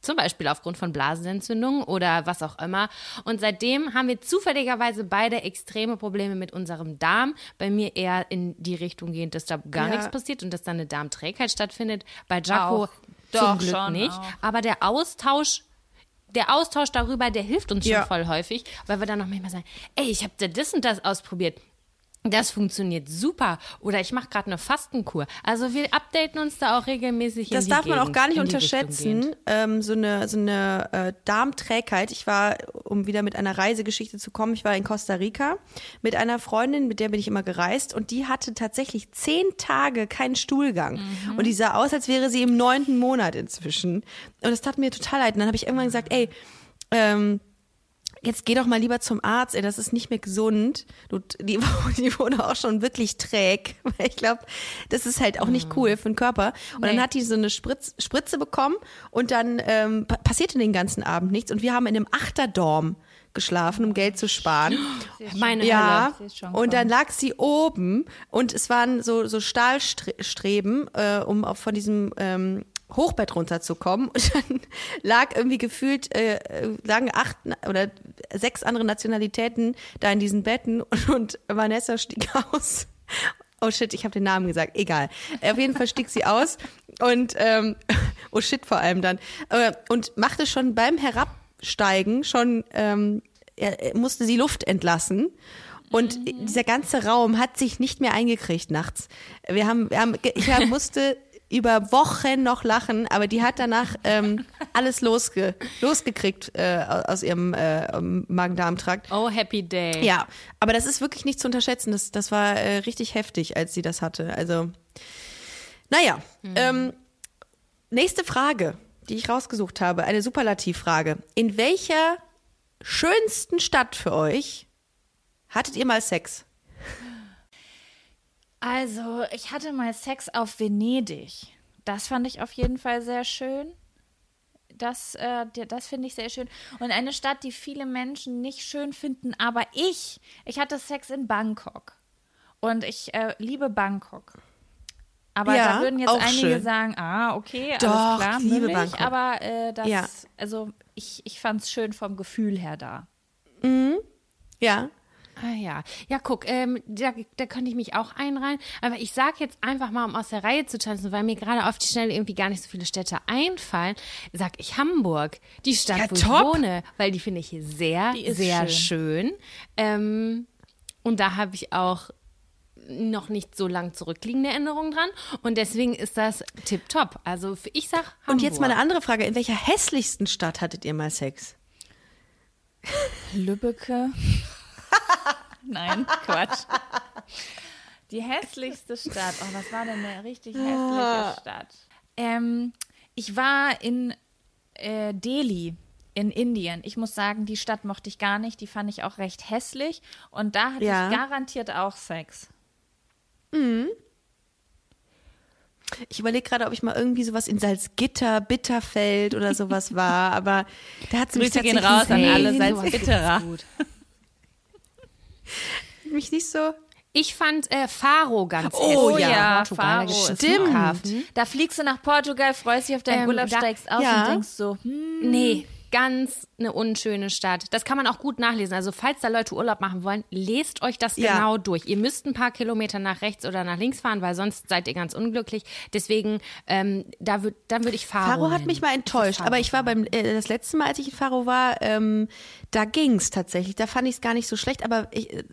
zum Beispiel aufgrund von Blasenentzündungen oder was auch immer. Und seitdem haben wir zufälligerweise beide extreme Probleme mit unserem Darm. Bei mir eher in die Richtung gehend, dass da gar Ja. nichts passiert und dass da eine Darmträgheit stattfindet. Bei Jaco zum Doch, Glück schon nicht. auch. Aber der Austausch der Austausch darüber, der hilft uns Ja. schon voll häufig, weil wir dann noch manchmal sagen, ey, ich habe da das und das ausprobiert. Das funktioniert super. Oder ich mache gerade eine Fastenkur. Also wir updaten uns da auch regelmäßig. Das darf man auch Gegend, gar nicht unterschätzen. Ähm, so eine, so eine äh, Darmträgheit. Ich war, um wieder mit einer Reisegeschichte zu kommen, ich war in Costa Rica mit einer Freundin, mit der bin ich immer gereist und die hatte tatsächlich zehn Tage keinen Stuhlgang. Mhm. Und die sah aus, als wäre sie im neunten Monat inzwischen. Und das tat mir total leid. Und dann habe ich irgendwann gesagt, ey, ähm, jetzt geh doch mal lieber zum Arzt, ey, das ist nicht mehr gesund. Du, die, die wurde auch schon wirklich träg. Weil ich glaube, das ist halt auch nicht cool für den Körper. Und dann Nee. hat die so eine Spritz, Spritze bekommen und dann ähm, pa- passierte den ganzen Abend nichts. Und wir haben in einem Achterdorm geschlafen, um Geld zu sparen. Meine Ja, schon und dann lag sie oben und es waren so, so Stahlstreben, äh, um auch von diesem ähm, Hochbett runterzukommen. Und dann lag irgendwie gefühlt, äh, lagen acht oder sechs andere Nationalitäten da in diesen Betten und, und Vanessa stieg aus. Oh shit, ich habe den Namen gesagt. Egal. Äh, Auf jeden Fall stieg sie aus und ähm, oh shit vor allem dann äh, und machte schon beim Herabsteigen schon ähm, er, musste sie Luft entlassen. Und dieser ganze Raum hat sich nicht mehr eingekriegt nachts. Wir haben, wir haben, ich musste über Wochen noch lachen, aber die hat danach ähm, alles losge, losgekriegt äh, aus ihrem äh, Magen-Darm-Trakt. Oh, happy day. Ja, aber das ist wirklich nicht zu unterschätzen. Das, das war äh, richtig heftig, als sie das hatte. Also, naja. Ähm, nächste Frage, die ich rausgesucht habe, eine Superlativfrage. In welcher schönsten Stadt für euch hattet ihr mal Sex? Also, ich hatte mal Sex auf Venedig. Das fand ich auf jeden Fall sehr schön. Das, äh, das finde ich sehr schön. Und eine Stadt, die viele Menschen nicht schön finden, aber ich, ich hatte Sex in Bangkok. Und ich äh, liebe Bangkok. Aber Ja, da würden jetzt einige schön. sagen, ah, okay, alles Doch, klar, ich liebe Bangkok. aber äh, das, Ja. also ich, ich fand es schön vom Gefühl her da. Ja. Ah ja, ja guck, ähm, da, da könnte ich mich auch einreihen. Aber ich sage jetzt einfach mal, um aus der Reihe zu tanzen, weil mir gerade auf die Schnelle irgendwie gar nicht so viele Städte einfallen, sag ich Hamburg, die Stadt, Ja, wo top. ich wohne, weil die finde ich sehr, sehr schön. Ähm, und da habe ich auch noch nicht so lang zurückliegende Erinnerungen dran. Und deswegen ist das tipptopp. Also ich sag Hamburg. Und jetzt mal eine andere Frage. In welcher hässlichsten Stadt hattet ihr mal Sex? Lübbecke. Nein, Quatsch. Die hässlichste Stadt. Oh, was war denn eine richtig hässliche Stadt? Ähm, ich war in äh, Delhi in Indien. Ich muss sagen, die Stadt mochte ich gar nicht. Die fand ich auch recht hässlich. Und da hatte Ja. ich garantiert auch Sex. Ich überlege gerade, ob ich mal irgendwie sowas in Salzgitter, Bitterfeld oder sowas war, aber da hat es mich Grüße gehen raus an alle Salzgitterer. mich nicht so. Ich fand äh, Faro ganz Oh hässlich. ja, Portugal, da Faro einen Stimmt. Flughafen. Da fliegst du nach Portugal, freust dich auf deinen Ähm, Urlaub, da- steigst aus ja. und denkst so, hm, Nee, ganz eine unschöne Stadt. Das kann man auch gut nachlesen. Also falls da Leute Urlaub machen wollen, lest euch das Ja. genau durch. Ihr müsst ein paar Kilometer nach rechts oder nach links fahren, weil sonst seid ihr ganz unglücklich. Deswegen, ähm, da würd, dann würde ich Faro Faro hat mich mal enttäuscht, aber ich war beim äh, das letzte Mal, als ich in Faro war, ähm, da ging's tatsächlich. Da fand ich es gar nicht so schlecht, aber ich, äh,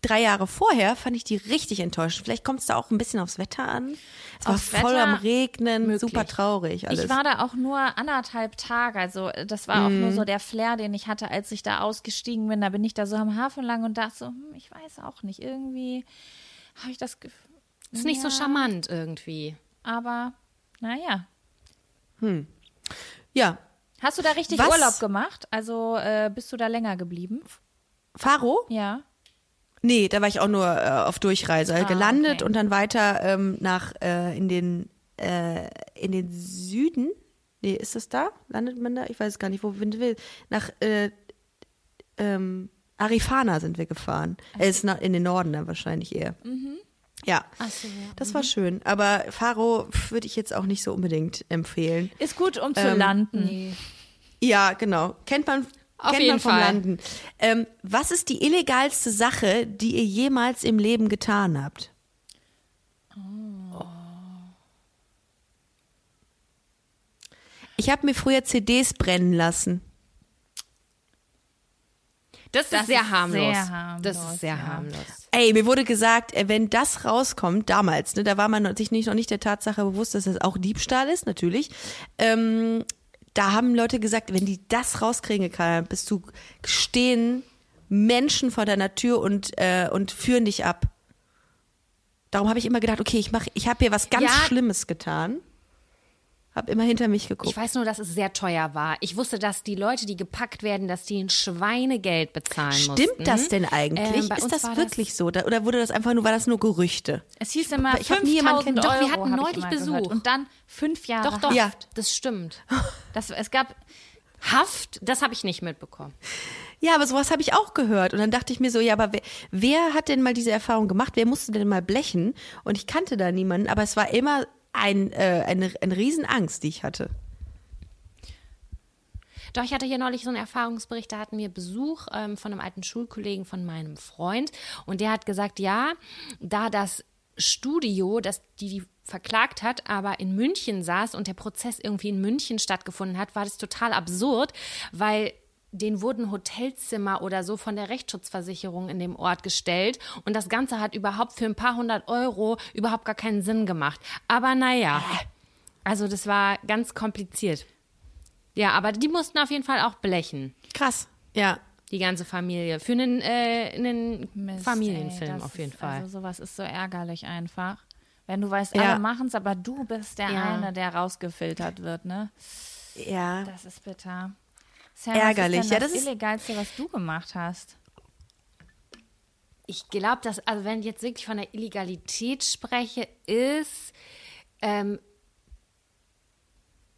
drei Jahre vorher fand ich die richtig enttäuschend. Vielleicht kommt es da auch ein bisschen aufs Wetter an. Es war voll Wetter am Regnen, möglich. super traurig alles. Ich war da auch nur anderthalb Tage. Also das war auch Mhm. nur so der Flair, den ich hatte, als ich da ausgestiegen bin. Da bin ich da so am Hafen lang und dachte so, hm, ich weiß auch nicht. Irgendwie habe ich das Gefühl. Ist nicht so Ja. charmant irgendwie. Aber naja. ja, Hast du da richtig Was? Urlaub gemacht? Also äh, bist du da länger geblieben? Faro? Ja. Nee, da war ich auch nur äh, auf Durchreise, Ah, gelandet okay. und dann weiter ähm, nach äh, in den äh, in den Süden. Nee, ist das da? Landet man da? Ich weiß es gar nicht, wo man will. Nach äh, ähm, Arifana sind wir gefahren. Er ist nach, in den Norden dann wahrscheinlich eher. Ja, so, ja. das war schön. Aber Faro würde ich jetzt auch nicht so unbedingt empfehlen. Ist gut, um zu Ähm, landen. Ja, genau. Kennt man, Auf kennt jeden man vom Fall. Landen. Ähm, was ist die illegalste Sache, die ihr jemals im Leben getan habt? Ich habe mir früher CDs brennen lassen. Das, Das ist sehr ist harmlos. sehr Das harmlos, ist sehr ja. harmlos. Ey, mir wurde gesagt, äh, wenn das rauskommt, damals, ne, da war man sich nicht, noch nicht der Tatsache bewusst, dass das auch Diebstahl ist, natürlich. Ähm, da haben Leute gesagt, wenn die das rauskriegen, Karl, bist du stehen Menschen vor deiner Tür und, äh, und führen dich ab. Darum habe ich immer gedacht, okay, ich mach, ich habe hier was ganz Ja. Schlimmes getan. Hab immer hinter mich geguckt. Ich weiß nur, dass es sehr teuer war. Ich wusste, dass die Leute, die gepackt werden, dass die ein Schweinegeld bezahlen mussten. Stimmt das denn eigentlich? Ähm, ist das wirklich so? Da, oder wurde das einfach nur, war das nur Gerüchte? Es hieß immer Ich hab nie jemanden 5000 kenn- Euro. Doch, wir hatten neulich Besuch. Gehört. Und dann fünf Jahre Doch, doch, Haft. Ja. das stimmt. Das, es gab Haft, das habe ich nicht mitbekommen. Ja, aber sowas habe ich auch gehört. Und dann dachte ich mir so, ja, aber wer, wer hat denn mal diese Erfahrung gemacht? Wer musste denn mal blechen? Und ich kannte da niemanden, aber es war immer ein, äh, eine, eine Riesenangst, die ich hatte. Doch, ich hatte hier neulich so einen Erfahrungsbericht, da hatten wir Besuch ähm, von einem alten Schulkollegen von meinem Freund und der hat gesagt, ja, da das Studio, das die, die verklagt hat, aber in München saß und der Prozess irgendwie in München stattgefunden hat, war das total absurd, weil den wurden Hotelzimmer oder so von der Rechtsschutzversicherung in dem Ort gestellt und das Ganze hat überhaupt für ein paar hundert Euro überhaupt gar keinen Sinn gemacht. Aber naja, also das war ganz kompliziert. Ja, aber die mussten auf jeden Fall auch blechen, Krass. Ja. die ganze Familie. Für einen, äh, einen Mist, Familienfilm ey, auf jeden ist, Fall. Also sowas ist so ärgerlich einfach. Wenn du weißt, Ja. alle machen es, aber du bist der Ja. eine, der rausgefiltert wird, ne? Ja. Das ist bitter. Sam, Ärgerlich. Was ist Ja, denn das das ist- Illegalste, was du gemacht hast? ich glaube, dass, also wenn ich jetzt wirklich von der Illegalität spreche, ist, ähm,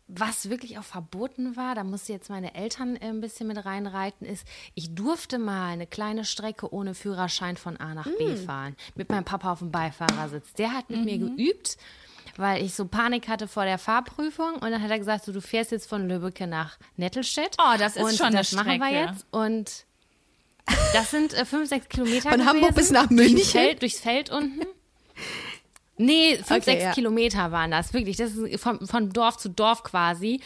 was wirklich auch verboten war, da musste jetzt meine Eltern äh, ein bisschen mit reinreiten, ist, ich durfte mal eine kleine Strecke ohne Führerschein von A nach B fahren. Mit meinem Papa auf dem Beifahrersitz. Der hat mit mir geübt, weil ich so Panik hatte vor der Fahrprüfung. Und dann hat er gesagt, so, du fährst jetzt von Lübbecke nach Nettelstedt. Oh, das ist und schon eine das machen wir Strecke. jetzt. Und das sind äh, fünf, sechs Kilometer Von Hamburg gewesen. bis nach Durchs München? Feld, durchs Feld unten. Nee, fünf, Okay, sechs ja. Kilometer waren das, wirklich. Das ist von, von Dorf zu Dorf quasi.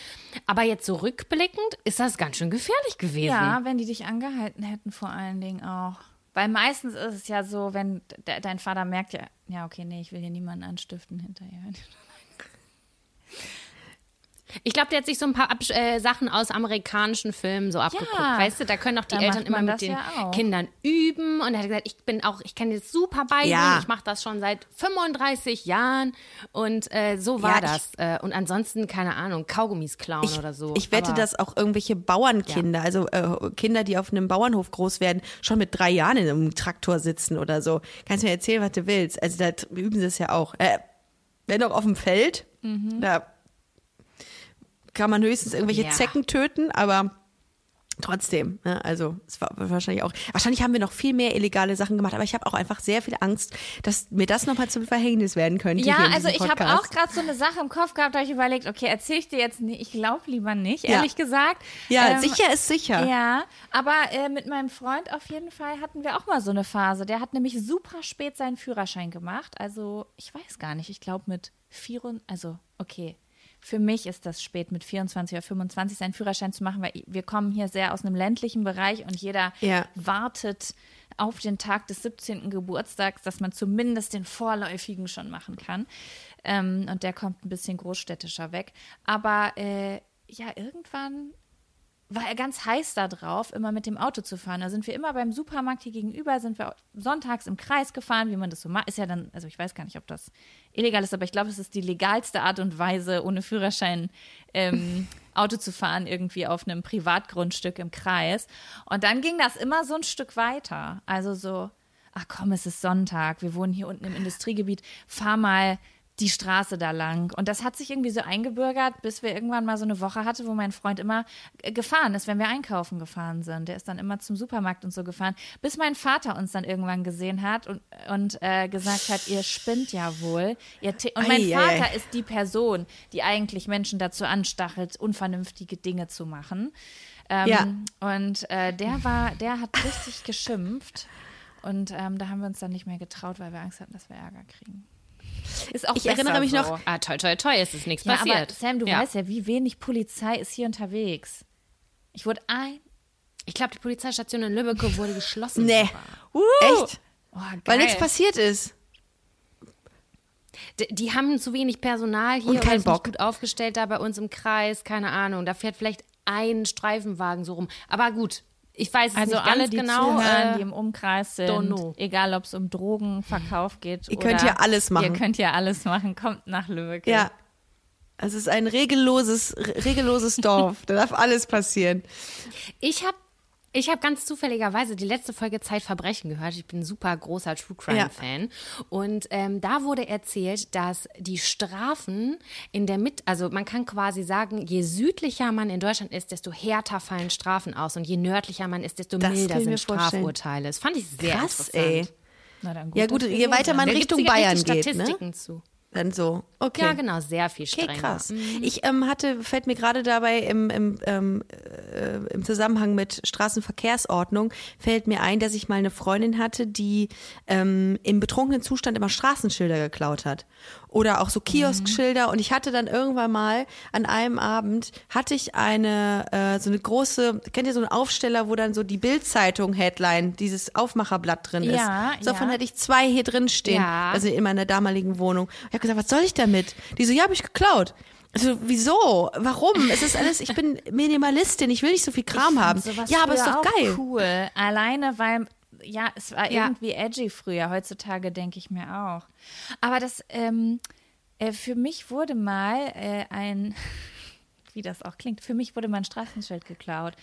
Aber jetzt so rückblickend ist das ganz schön gefährlich gewesen. Ja, wenn die dich angehalten hätten, vor allen Dingen auch. Weil meistens ist es ja so, wenn de dein Vater merkt ja, ja, okay, nee, ich will hier niemanden anstiften hinterher. Ich glaube, der hat sich so ein paar Abs äh, Sachen aus amerikanischen Filmen so abgeguckt. Weißt du, da können auch die Eltern immer mit den ja. Kindern üben. Und er hat gesagt, ich bin auch, ich kann jetzt super beibringen. Ja. Ich mache das schon seit 35 Jahren. Und äh, so war Ja, das. Äh, und ansonsten, keine Ahnung, Kaugummis klauen Ich, oder so. ich wette, Aber- dass auch irgendwelche Bauernkinder, also äh, Kinder, die auf einem Bauernhof groß werden, schon mit drei Jahren in einem Traktor sitzen oder so. Kannst mir erzählen, was du willst. Also da üben sie es ja auch. Äh, wenn auch auf dem Feld, Mhm. da kann man höchstens irgendwelche Ja. Zecken töten, aber trotzdem, ne? also es war wahrscheinlich auch, wahrscheinlich haben wir noch viel mehr illegale Sachen gemacht, aber ich habe auch einfach sehr viel Angst, dass mir das nochmal zum Verhängnis werden könnte. Ja, also ich habe auch gerade so eine Sache im Kopf gehabt, da habe ich überlegt, okay, erzähle ich dir jetzt nicht, ich glaube lieber nicht, Ja. ehrlich gesagt. Ja, Ähm, sicher ist sicher. Ja, aber äh, mit meinem Freund auf jeden Fall hatten wir auch mal so eine Phase. Der hat nämlich super spät seinen Führerschein gemacht. Also, ich weiß gar nicht, ich glaube mit 24, also, okay. Für mich ist das spät, mit 24 oder 25 seinen Führerschein zu machen, weil wir kommen hier sehr aus einem ländlichen Bereich und jeder Ja. wartet auf den Tag des 17. Geburtstags, dass man zumindest den vorläufigen schon machen kann. Ähm, und der kommt ein bisschen großstädtischer weg. Aber äh, ja, irgendwann war er ganz heiß da drauf, immer mit dem Auto zu fahren. Da sind wir immer beim Supermarkt hier gegenüber, sind wir sonntags im Kreis gefahren, wie man das so macht. Ist ja dann, also ich weiß gar nicht, ob das illegal ist, aber ich glaube, es ist die legalste Art und Weise, ohne Führerschein ähm, Auto zu fahren, irgendwie auf einem Privatgrundstück im Kreis. Und dann ging das immer so ein Stück weiter. Also so, ach komm, es ist Sonntag, wir wohnen hier unten im Industriegebiet, fahr mal die Straße da lang. Und das hat sich irgendwie so eingebürgert, bis wir irgendwann mal so eine Woche hatte, wo mein Freund immer gefahren ist, wenn wir einkaufen gefahren sind. Der ist dann immer zum Supermarkt und so gefahren, bis mein Vater uns dann irgendwann gesehen hat und, und äh, gesagt hat, ihr spinnt ja wohl. Und mein Ei, ei, ei. Vater ist die Person, die eigentlich Menschen dazu anstachelt, unvernünftige Dinge zu machen. Ähm, Ja. Und äh, der war, der hat richtig geschimpft. Und ähm, da haben wir uns dann nicht mehr getraut, weil wir Angst hatten, dass wir Ärger kriegen. Ist auch Ich erinnere mich so. noch- Ah, toi, toi, toi, es ist nichts Ja, aber passiert. Sam, du ja. weißt ja, wie wenig Polizei ist hier unterwegs. Ich wurde ein. Ich glaube, die Polizeistation in Lübeck wurde geschlossen. Nee. sogar. Echt? Oh, geil. Weil nichts passiert ist. D die haben zu wenig Personal hier Und kein Bock. nicht gut aufgestellt da bei uns im Kreis, keine Ahnung. Da fährt vielleicht ein Streifenwagen so rum. Aber gut, ich weiß es Also nicht alle, ganz die genau. zuhören, äh, die im Umkreis don't sind, know. egal ob es um Drogenverkauf geht Ihr oder könnt hier alles machen. Ihr könnt ja alles machen. Kommt nach Lübeck. Ja. Es ist ein regelloses, re- regelloses Dorf. Da darf alles passieren. ich habe ich hab ganz zufälligerweise die letzte Folge Zeitverbrechen gehört. Ich bin ein super großer True Crime-Fan. Und ähm, da wurde erzählt, dass die Strafen in der Mitte, also man kann quasi sagen, je südlicher man in Deutschland ist, desto härter fallen Strafen aus. Und je nördlicher man ist, desto Das milder sind. Strafurteile. Das fand ich sehr Krass, interessant. ey. Na dann Ja gut, dass wir je weiter man Richtung Bayern geht, ne? Statistiken zu. Dann so. Okay. Ja, genau, sehr viel Okay, strenger. krass. Ich ähm, hatte, fällt mir gerade dabei im, im, ähm, äh, im Zusammenhang mit Straßenverkehrsordnung, fällt mir ein, dass ich mal eine Freundin hatte, die ähm, im betrunkenen Zustand immer Straßenschilder geklaut hat. Oder auch so Kioskschilder. Und ich hatte dann irgendwann mal an einem Abend, hatte ich eine, äh, so eine große, kennt ihr so einen Aufsteller, wo dann so die Bildzeitung-Headline, dieses Aufmacherblatt drin ist. Ja, so, Davon ja. hatte ich zwei hier drin stehen. Ja. Also in meiner damaligen Wohnung. Ich habe gesagt, was soll ich damit? Die so, ja, habe ich geklaut. Also, wieso? Warum? Es ist alles, ich bin Minimalistin, ich will nicht so viel Kram haben. Ja, aber ist doch geil. cool. Alleine, weil, ja, es war Ja. irgendwie edgy früher. Heutzutage denke ich mir auch. Aber das, ähm, äh, für mich wurde mal äh, ein, wie das auch klingt. Für mich wurde mein Straßenschild geklaut.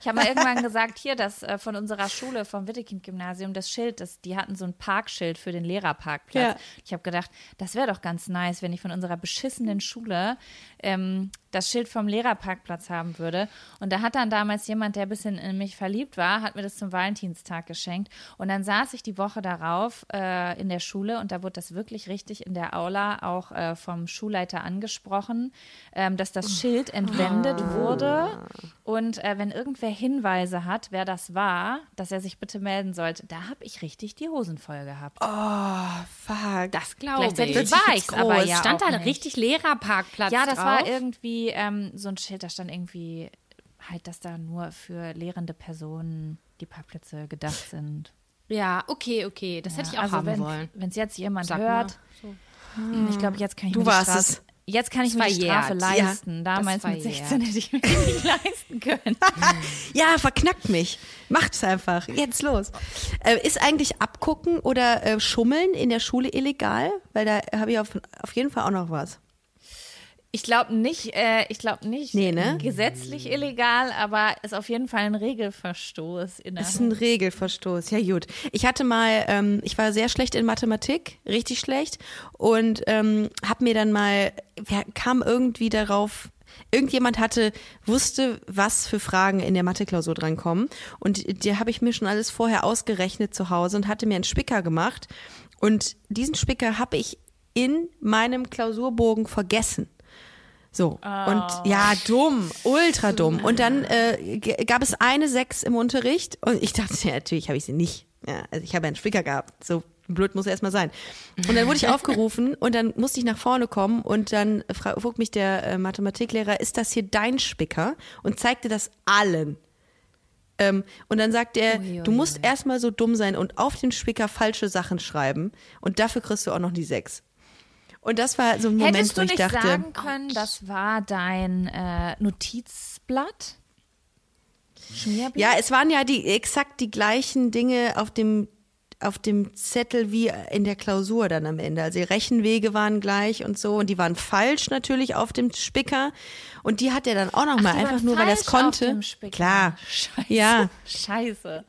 Ich habe mal irgendwann gesagt, hier, das äh, von unserer Schule, vom Wittekind-Gymnasium, das Schild, das, die hatten so ein Parkschild für den Lehrerparkplatz. Ja. Ich habe gedacht, das wäre doch ganz nice, wenn ich von unserer beschissenen Schule ähm, das Schild vom Lehrerparkplatz haben würde. Und da hat dann damals jemand, der ein bisschen in mich verliebt war, hat mir das zum Valentinstag geschenkt. Und dann saß ich die Woche darauf äh, in der Schule und da wurde das wirklich richtig in der Aula auch äh, vom Schulleiter angesprochen, ähm, dass das Schild entwendet wurde. Und äh, wenn irgendwer Hinweise hat, wer das war, dass er sich bitte melden sollte. Da habe ich richtig die Hosen voll gehabt. Oh, fuck. Das glaube ich. Gleichzeitig war ich aber ja Stand auch da nicht. richtig Lehrerparkplatz Ja, das drauf? war irgendwie ähm, so ein Schild, da stand irgendwie halt, dass da nur für lehrende Personen die Parkplätze gedacht sind. Ja, okay, okay. Das hätte ich auch also haben wenn, wollen. Wenn es jetzt jemand Sag hört, ich glaube, jetzt kann ich Du mir die warst Strafe, es. Jetzt kann ich mir die Strafe jährt. Ja, leisten. Damals mit war 16 hätte ich mir die nicht leisten können. Ja, verknackt mich. Macht's einfach. Jetzt los. Äh, ist eigentlich Abgucken oder äh, Schummeln in der Schule illegal? Weil da habe ich auf, auf jeden Fall auch noch was. Ich glaube nicht, äh, ich glaube nicht Nee, ne? gesetzlich illegal, aber ist auf jeden Fall ein Regelverstoß. In der Das ist ein Regelverstoß. Ja, gut. Ich hatte mal, ähm, ich war sehr schlecht in Mathematik, richtig schlecht. Und ähm, hab mir dann mal, kam irgendwie darauf, irgendjemand hatte, wusste, was für Fragen in der Mathe-Klausur drankommen. Und die habe ich mir schon alles vorher ausgerechnet zu Hause und hatte mir einen Spicker gemacht. Und diesen Spicker habe ich in meinem Klausurbogen vergessen. So, und ja, dumm, ultra dumm. Und dann äh, gab es eine Sechs im Unterricht und ich dachte, ja, natürlich habe ich sie nicht. Ja, also ich habe ja einen Spicker gehabt. So blöd muss er erstmal sein. Und dann wurde ich aufgerufen und dann musste ich nach vorne kommen und dann frug mich der äh, Mathematiklehrer, ist das hier dein Spicker? Und zeigte das allen. Ähm, und dann sagt er, Ui, ui, du musst erstmal so dumm sein und auf den Spicker falsche Sachen schreiben und dafür kriegst du auch noch die Sechs. Und das war so ein Moment, Hättest wo du ich nicht dachte, sagen können, das war dein äh, Notizblatt? Schmierblatt? Ja, es waren ja die exakt die gleichen Dinge auf dem auf dem Zettel wie in der Klausur dann am Ende. Also die Rechenwege waren gleich und so und die waren falsch natürlich auf dem Spicker und die hat er dann auch noch mal Die einfach nur weil er es konnte. dem Spicker. Klar. Scheiße. Ja. Scheiße.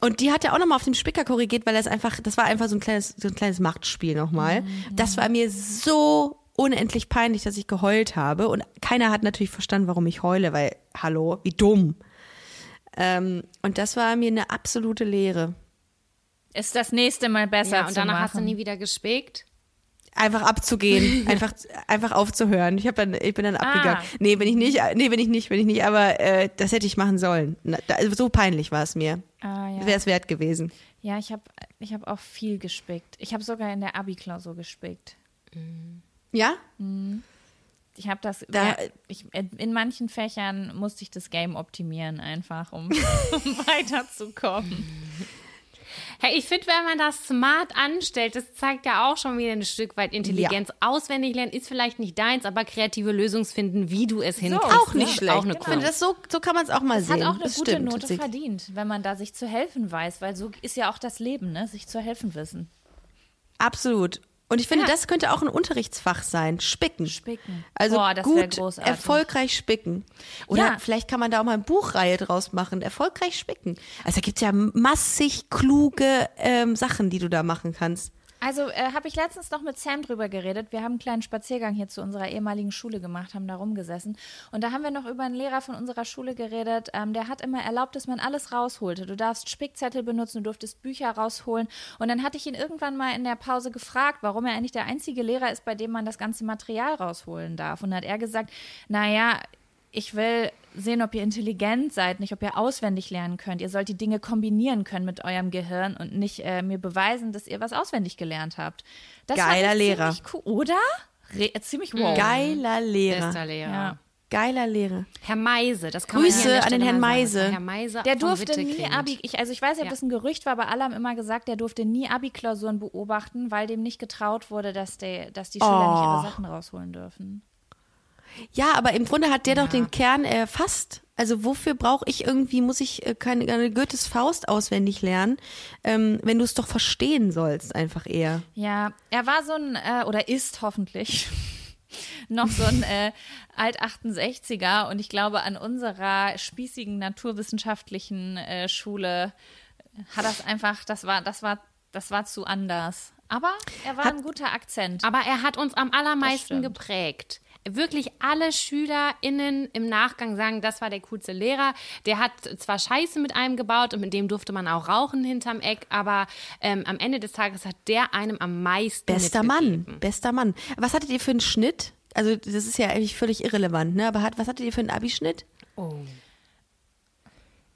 Und die hat er auch noch mal auf dem Spicker korrigiert, weil er es einfach das war einfach so ein kleines so ein kleines Machtspiel noch mal. Das war mir so unendlich peinlich, dass ich geheult habe und keiner hat natürlich verstanden, warum ich heule, weil hallo, wie dumm. Ähm, und das war mir eine absolute Lehre. Ist das nächste Mal besser Ja, und danach machen. hast du nie wieder gespickt. Einfach abzugehen, einfach einfach aufzuhören. Ich habe dann ich bin dann abgegangen. Nee, bin ich nicht. Nee, bin ich nicht, bin ich nicht, aber äh, das hätte ich machen sollen. Na, da, also so peinlich war es mir. Ah, ja. Wäre es wert gewesen. Ja, ich habe ich hab auch viel gespickt. Ich habe sogar in der Abi-Klausur gespickt. Ja? Ich habe das, Da- ja, ich, in manchen Fächern musste ich das Game optimieren einfach, um, um weiterzukommen. Hey, ich finde, wenn man das smart anstellt, das zeigt ja auch schon wieder ein Stück weit Intelligenz. Auswendig lernen ist vielleicht nicht deins, aber kreative Lösungsfinden, wie du es hinkriegst. Auch nicht ne? schlecht. Auch eine Kunst. das so, so kann man es auch mal Es sehen. hat auch eine das gute stimmt, Note verdient, wenn man da sich zu helfen weiß, weil so ist ja auch das Leben, ne? Sich zu helfen wissen. Absolut. Und ich finde, Ja. das könnte auch ein Unterrichtsfach sein. Spicken. Spicken. Also Boah, gut, erfolgreich spicken. Oder Ja. vielleicht kann man da auch mal eine Buchreihe draus machen. Erfolgreich spicken. Also da gibt's ja massig kluge ähm, Sachen, die du da machen kannst. Also äh, habe ich letztens noch mit Sam drüber geredet. Wir haben einen kleinen Spaziergang hier zu unserer ehemaligen Schule gemacht, haben da rumgesessen. Und da haben wir noch über einen Lehrer von unserer Schule geredet. Ähm, der hat immer erlaubt, dass man alles rausholte. Du darfst Spickzettel benutzen, du durftest Bücher rausholen. Und dann hatte ich ihn irgendwann mal in der Pause gefragt, warum er eigentlich der einzige Lehrer ist, bei dem man das ganze Material rausholen darf. Und dann hat er gesagt, naja, ich will sehen, ob ihr intelligent seid, nicht ob ihr auswendig lernen könnt. Ihr sollt die Dinge kombinieren können mit eurem Gehirn und nicht äh, mir beweisen, dass ihr was auswendig gelernt habt. Das Geiler ich Lehrer. Cool, oder? Re äh, ziemlich wow. Geiler Lehrer. Bester Lehrer. Ja. Geiler Lehrer. Herr Meise, das kann Grüße man an den Herrn. Meise. Herr Meise Der durfte nie. Abi, ich, also ich weiß nicht, ob Ja. das ein Gerücht war, aber alle haben immer gesagt, der durfte nie Abi-Klausuren beobachten, weil dem nicht getraut wurde, dass, der, dass die Schüler nicht ihre Sachen rausholen dürfen. Ja, aber im Grunde hat der doch den Kern erfasst. Also wofür brauche ich irgendwie, muss ich äh, keine, keine Goethes Faust auswendig lernen, ähm, wenn du es doch verstehen sollst, einfach eher. Ja, er war so ein, äh, oder ist hoffentlich, noch so ein äh, Alt-68er und ich glaube, an unserer spießigen naturwissenschaftlichen äh, Schule hat das einfach, das war, das war, das war zu anders. Aber er war Hat- ein guter Akzent. Aber er hat uns am allermeisten geprägt. Wirklich alle SchülerInnen im Nachgang sagen, das war der coolste Lehrer. Der hat zwar Scheiße mit einem gebaut und mit dem durfte man auch rauchen hinterm Eck, aber ähm, am Ende des Tages hat der einem am meisten Bester. Mann, bester Mann. Was hattet ihr für einen Schnitt? Also das ist ja eigentlich völlig irrelevant, ne? Aber hat, was hattet ihr für einen Abischnitt?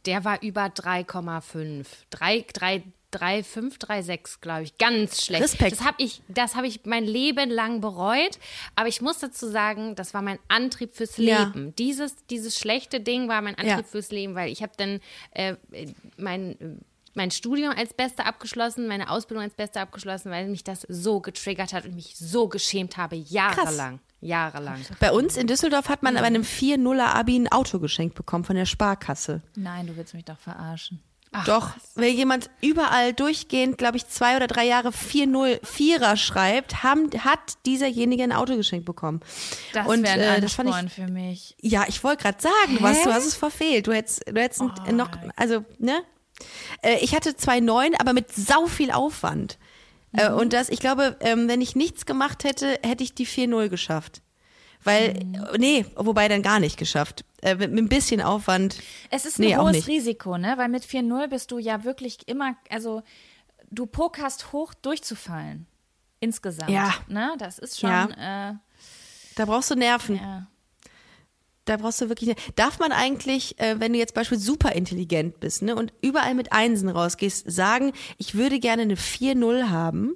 Der war über 3,5. 3, 3, 3,5, 3,6, glaube ich. Ganz schlecht. Respekt. Das habe ich, das habe ich mein Leben lang bereut. Aber ich muss dazu sagen, das war mein Antrieb fürs Ja. Leben. Dieses, dieses schlechte Ding war mein Antrieb Ja. fürs Leben, weil ich habe dann äh, mein mein Studium als Beste abgeschlossen, meine Ausbildung als Beste abgeschlossen, weil mich das so getriggert hat und mich so geschämt habe, jahrelang. Jahrelang. Bei uns in Düsseldorf hat man aber einem 4-0er Abi ein Auto geschenkt bekommen von der Sparkasse. Nein, du willst mich doch verarschen. Doch, wenn jemand überall durchgehend, glaube ich, zwei oder drei Jahre 4-0 Vierer schreibt, haben, hat dieserjenige ein Auto geschenkt bekommen. Das wäre ein äh, das fand ich- für mich. Ja, ich wollte gerade sagen, was, du hast es verfehlt. Du hättest, du hättest ein- noch, also, ne? Äh, Ich hatte 2,9, aber mit sau viel Aufwand. Äh, Und das, ich glaube, ähm, wenn ich nichts gemacht hätte, hätte ich die 4-0 geschafft. Weil, äh, nee, wobei dann gar nicht geschafft. Äh, mit, mit ein bisschen Aufwand. Es ist ein Nee, hohes. Risiko, ne? Weil mit 4-0 bist du ja wirklich immer, also du pokerst hoch durchzufallen. Insgesamt. Ja. Ne? Das ist schon, äh, Da brauchst du Nerven. ja. Da brauchst du wirklich. Darf man eigentlich, äh, wenn du jetzt beispielsweise super intelligent bist ne, und überall mit Einsen rausgehst, sagen, ich würde gerne eine 4-0 haben?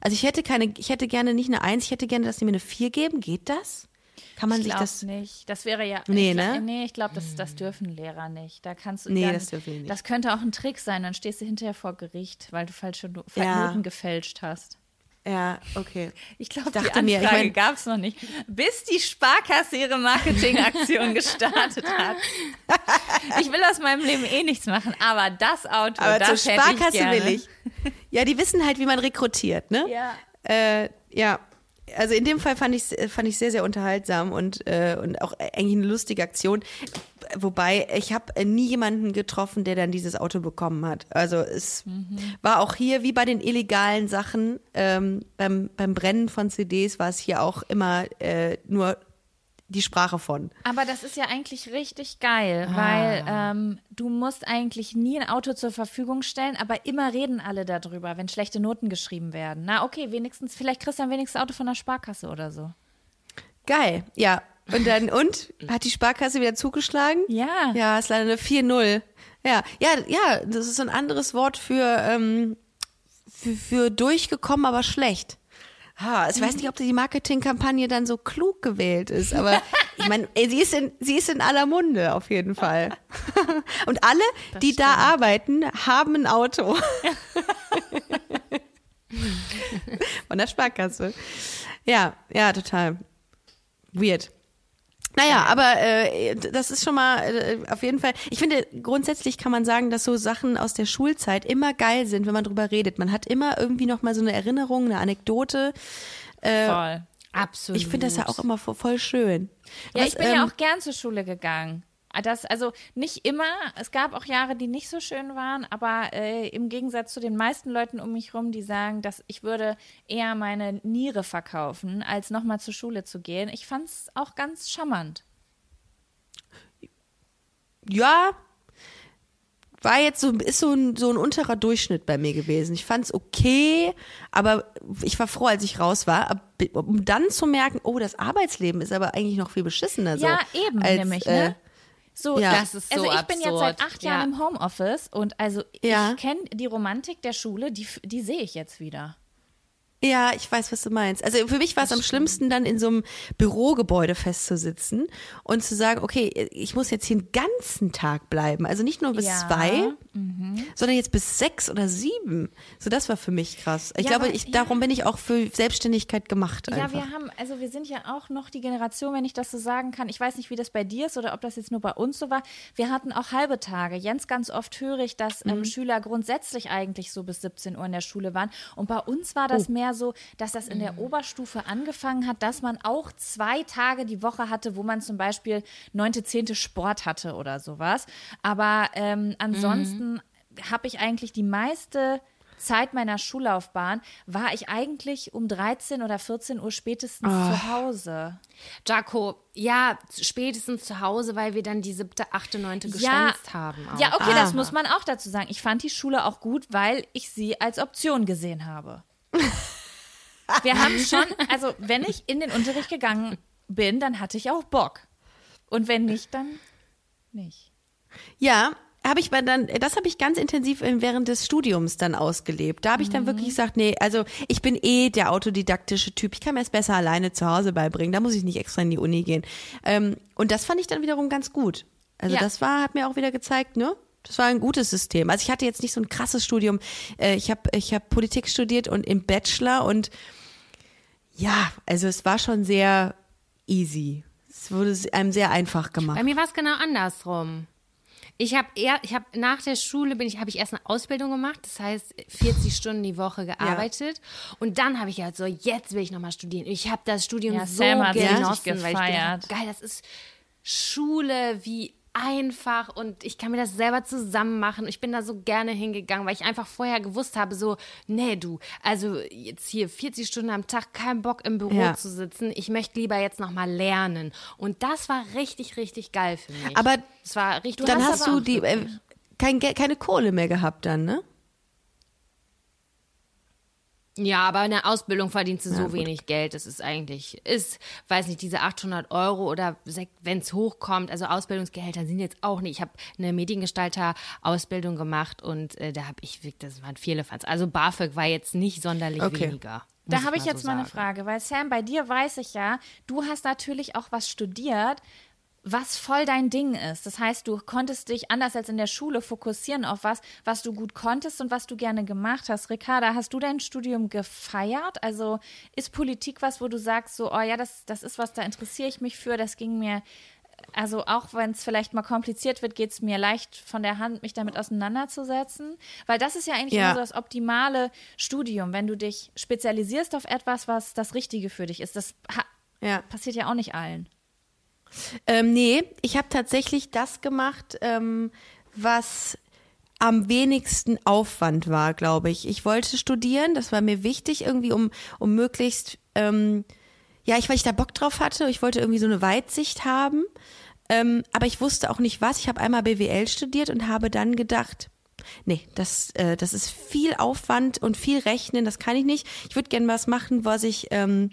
Also ich hätte keine, ich hätte gerne nicht eine 1, ich hätte gerne, dass die mir eine 4 geben. Geht das? Kann man Ich sich das. nicht. Das wäre ja. Nee, ich, ne? Nee, ich glaube, das, das dürfen Lehrer nicht. Da kannst du. Nee, dann, das dürfen die nicht. Das könnte auch ein Trick sein. Dann stehst du hinterher vor Gericht, weil du falsche Ja. Noten gefälscht hast. Ja, okay. Ich glaube, die Anfrage mir, ich mein- gab es noch nicht, bis die Sparkasse ihre Marketingaktion gestartet hat. Ich will aus meinem Leben eh nichts machen, aber das Auto, Aber das zur hätte Sparkasse ich will ich. Ja, die wissen halt, wie man rekrutiert, ne? Ja. Äh, ja. Also in dem Fall fand ich fand ich sehr sehr unterhaltsam und äh, und auch eigentlich eine lustige Aktion. Wobei ich habe nie jemanden getroffen, der dann dieses Auto bekommen hat. Also es war auch hier wie bei den illegalen Sachen ähm, beim beim Brennen von CDs war es hier auch immer äh, nur die Sprache von. Aber das ist ja eigentlich richtig geil, weil ähm, du musst eigentlich nie ein Auto zur Verfügung stellen, aber immer reden alle darüber, wenn schlechte Noten geschrieben werden. Na okay, wenigstens, vielleicht kriegst du dann wenigstens Auto von der Sparkasse oder so. Geil, ja. Und dann, und? Hat die Sparkasse wieder zugeschlagen? Ja. Ja, ist leider eine 4-0. Ja, ja, ja, das ist ein anderes Wort für, ähm, für, für durchgekommen, aber schlecht. Ha, ich weiß nicht, ob die Marketingkampagne dann so klug gewählt ist, aber ich meine, sie ist in, sie ist in aller Munde auf jeden Fall. Und alle, die da arbeiten, haben ein Auto. Von der Sparkasse. Ja, ja, total. Weird. Naja, aber äh, das ist schon mal äh, auf jeden Fall. Ich finde, grundsätzlich kann man sagen, dass so Sachen aus der Schulzeit immer geil sind, wenn man drüber redet. Man hat immer irgendwie noch mal so eine Erinnerung, eine Anekdote. Voll. Absolut. Ich finde das ja auch immer vo- voll schön. Ja, Was, ich bin ja ähm, auch gern zur Schule gegangen. Das, also nicht immer, es gab auch Jahre, die nicht so schön waren, aber äh, im Gegensatz zu den meisten Leuten um mich rum, die sagen, dass ich würde eher meine Niere verkaufen, als nochmal zur Schule zu gehen. Ich fand es auch ganz charmant. Ja, war jetzt so, ist so ein, so ein unterer Durchschnitt bei mir gewesen. Ich fand es okay, aber ich war froh, als ich raus war, um dann zu merken, oh, das Arbeitsleben ist aber eigentlich noch viel beschissener. So, ja, eben, als, nämlich, äh, ne? So, ja. Das ist so also ich bin jetzt seit absurd. acht Jahren Ja. im Homeoffice und also Ja. ich kenne die Romantik der Schule, die, die sehe ich jetzt wieder. Ja, ich weiß, was du meinst. Also für mich war es am schlimmsten, dann in so einem Bürogebäude festzusitzen und zu sagen, okay, ich muss jetzt hier den ganzen Tag bleiben. Also nicht nur bis Ja. zwei, sondern jetzt bis sechs oder sieben. So, das war für mich krass. Ich Ja, glaube, aber- ich, ja. darum bin ich auch für Selbstständigkeit gemacht. Ja, Einfach. wir haben, also wir sind ja auch noch die Generation, wenn ich das so sagen kann. Ich weiß nicht, wie das bei dir ist oder ob das jetzt nur bei uns so war. Wir hatten auch halbe Tage. Jens, ganz oft höre ich, dass Mhm. ähm, Schüler grundsätzlich eigentlich so bis 17 Uhr in der Schule waren. Und bei uns war Oh. das mehr mehr so, dass das in der Oberstufe angefangen hat, dass man auch zwei Tage die Woche hatte, wo man zum Beispiel neunte, zehnte Sport hatte oder sowas. Aber ähm, ansonsten habe ich eigentlich die meiste Zeit meiner Schullaufbahn war ich eigentlich um 13 oder 14 Uhr spätestens zu Hause. Jaco, ja, spätestens zu Hause, weil wir dann die siebte, achte, neunte Ja, geschwänzt haben. auch. ja, okay, das Ah. muss man auch dazu sagen. Ich fand die Schule auch gut, weil ich sie als Option gesehen habe. Wir haben schon, also wenn ich in den Unterricht gegangen bin, dann hatte ich auch Bock. Und wenn nicht, dann nicht. Ja, habe ich dann, das habe ich ganz intensiv während des Studiums dann ausgelebt. Da habe ich dann wirklich gesagt, nee, also ich bin eh der autodidaktische Typ. Ich kann mir es besser alleine zu Hause beibringen. Da muss ich nicht extra in die Uni gehen. Ähm, und das fand ich dann wiederum ganz gut. Also Ja. das war, hat mir auch wieder gezeigt, ne? Das war ein gutes System. Also ich hatte jetzt nicht so ein krasses Studium. Äh, ich habe ich hab Politik studiert und im Bachelor und ja, also es war schon sehr easy. Es wurde einem sehr einfach gemacht. Bei mir war es genau andersrum. Ich habe eher, ich habe nach der Schule bin ich, habe ich erst eine Ausbildung gemacht, das heißt 40 Stunden die Woche gearbeitet und dann habe ich halt so, jetzt will ich nochmal studieren. Ich habe das Studium Ja, so Sam hat sich genossen, weil ich gedacht geil, das ist Schule, wie einfach und ich kann mir das selber zusammen machen. Ich bin da so gerne hingegangen, weil ich einfach vorher gewusst habe, so, nee, du, also jetzt hier 40 Stunden am Tag, kein Bock im Büro Ja. zu sitzen. Ich möchte lieber jetzt nochmal lernen. Und das war richtig, richtig geil für mich. Aber es war richtig dann hast hast du die äh, kein, keine Kohle mehr gehabt dann, ne? Ja, aber in der Ausbildung verdienst du so wenig Geld. Das ist eigentlich, ist, weiß nicht, diese 800 Euro oder wenn es hochkommt, also Ausbildungsgehälter sind jetzt auch nicht. Ich habe eine Mediengestalter-Ausbildung gemacht und äh, da habe ich, wirklich- das waren viele Fans. Also BAföG war jetzt nicht sonderlich Okay. weniger. Da habe ich jetzt so mal eine. Frage, weil Sam, bei dir weiß ich ja, du hast natürlich auch was studiert, was voll dein Ding ist. Das heißt, du konntest dich anders als in der Schule fokussieren auf was, was du gut konntest und was du gerne gemacht hast. Ricarda, hast du dein Studium gefeiert? Also ist Politik was, wo du sagst, so, oh ja, das, das ist was, da interessiere ich mich für, das ging mir. Also auch wenn es vielleicht mal kompliziert wird, geht es mir leicht von der Hand, mich damit auseinanderzusetzen. Weil das ist ja eigentlich Ja. so das optimale Studium, wenn du dich spezialisierst auf etwas, was das Richtige für dich ist. Das Ja. passiert ja auch nicht allen. Ähm, nee, ich habe tatsächlich das gemacht, ähm, was am wenigsten Aufwand war, glaube ich. Ich wollte studieren, das war mir wichtig, irgendwie, um, um möglichst, ähm, ja, ich, weil ich da Bock drauf hatte, ich wollte irgendwie so eine Weitsicht haben, ähm, aber ich wusste auch nicht was. Ich habe einmal BWL studiert und habe dann gedacht, nee, das, äh, das ist viel Aufwand und viel Rechnen, das kann ich nicht. Ich würde gerne was machen, was ich, ähm,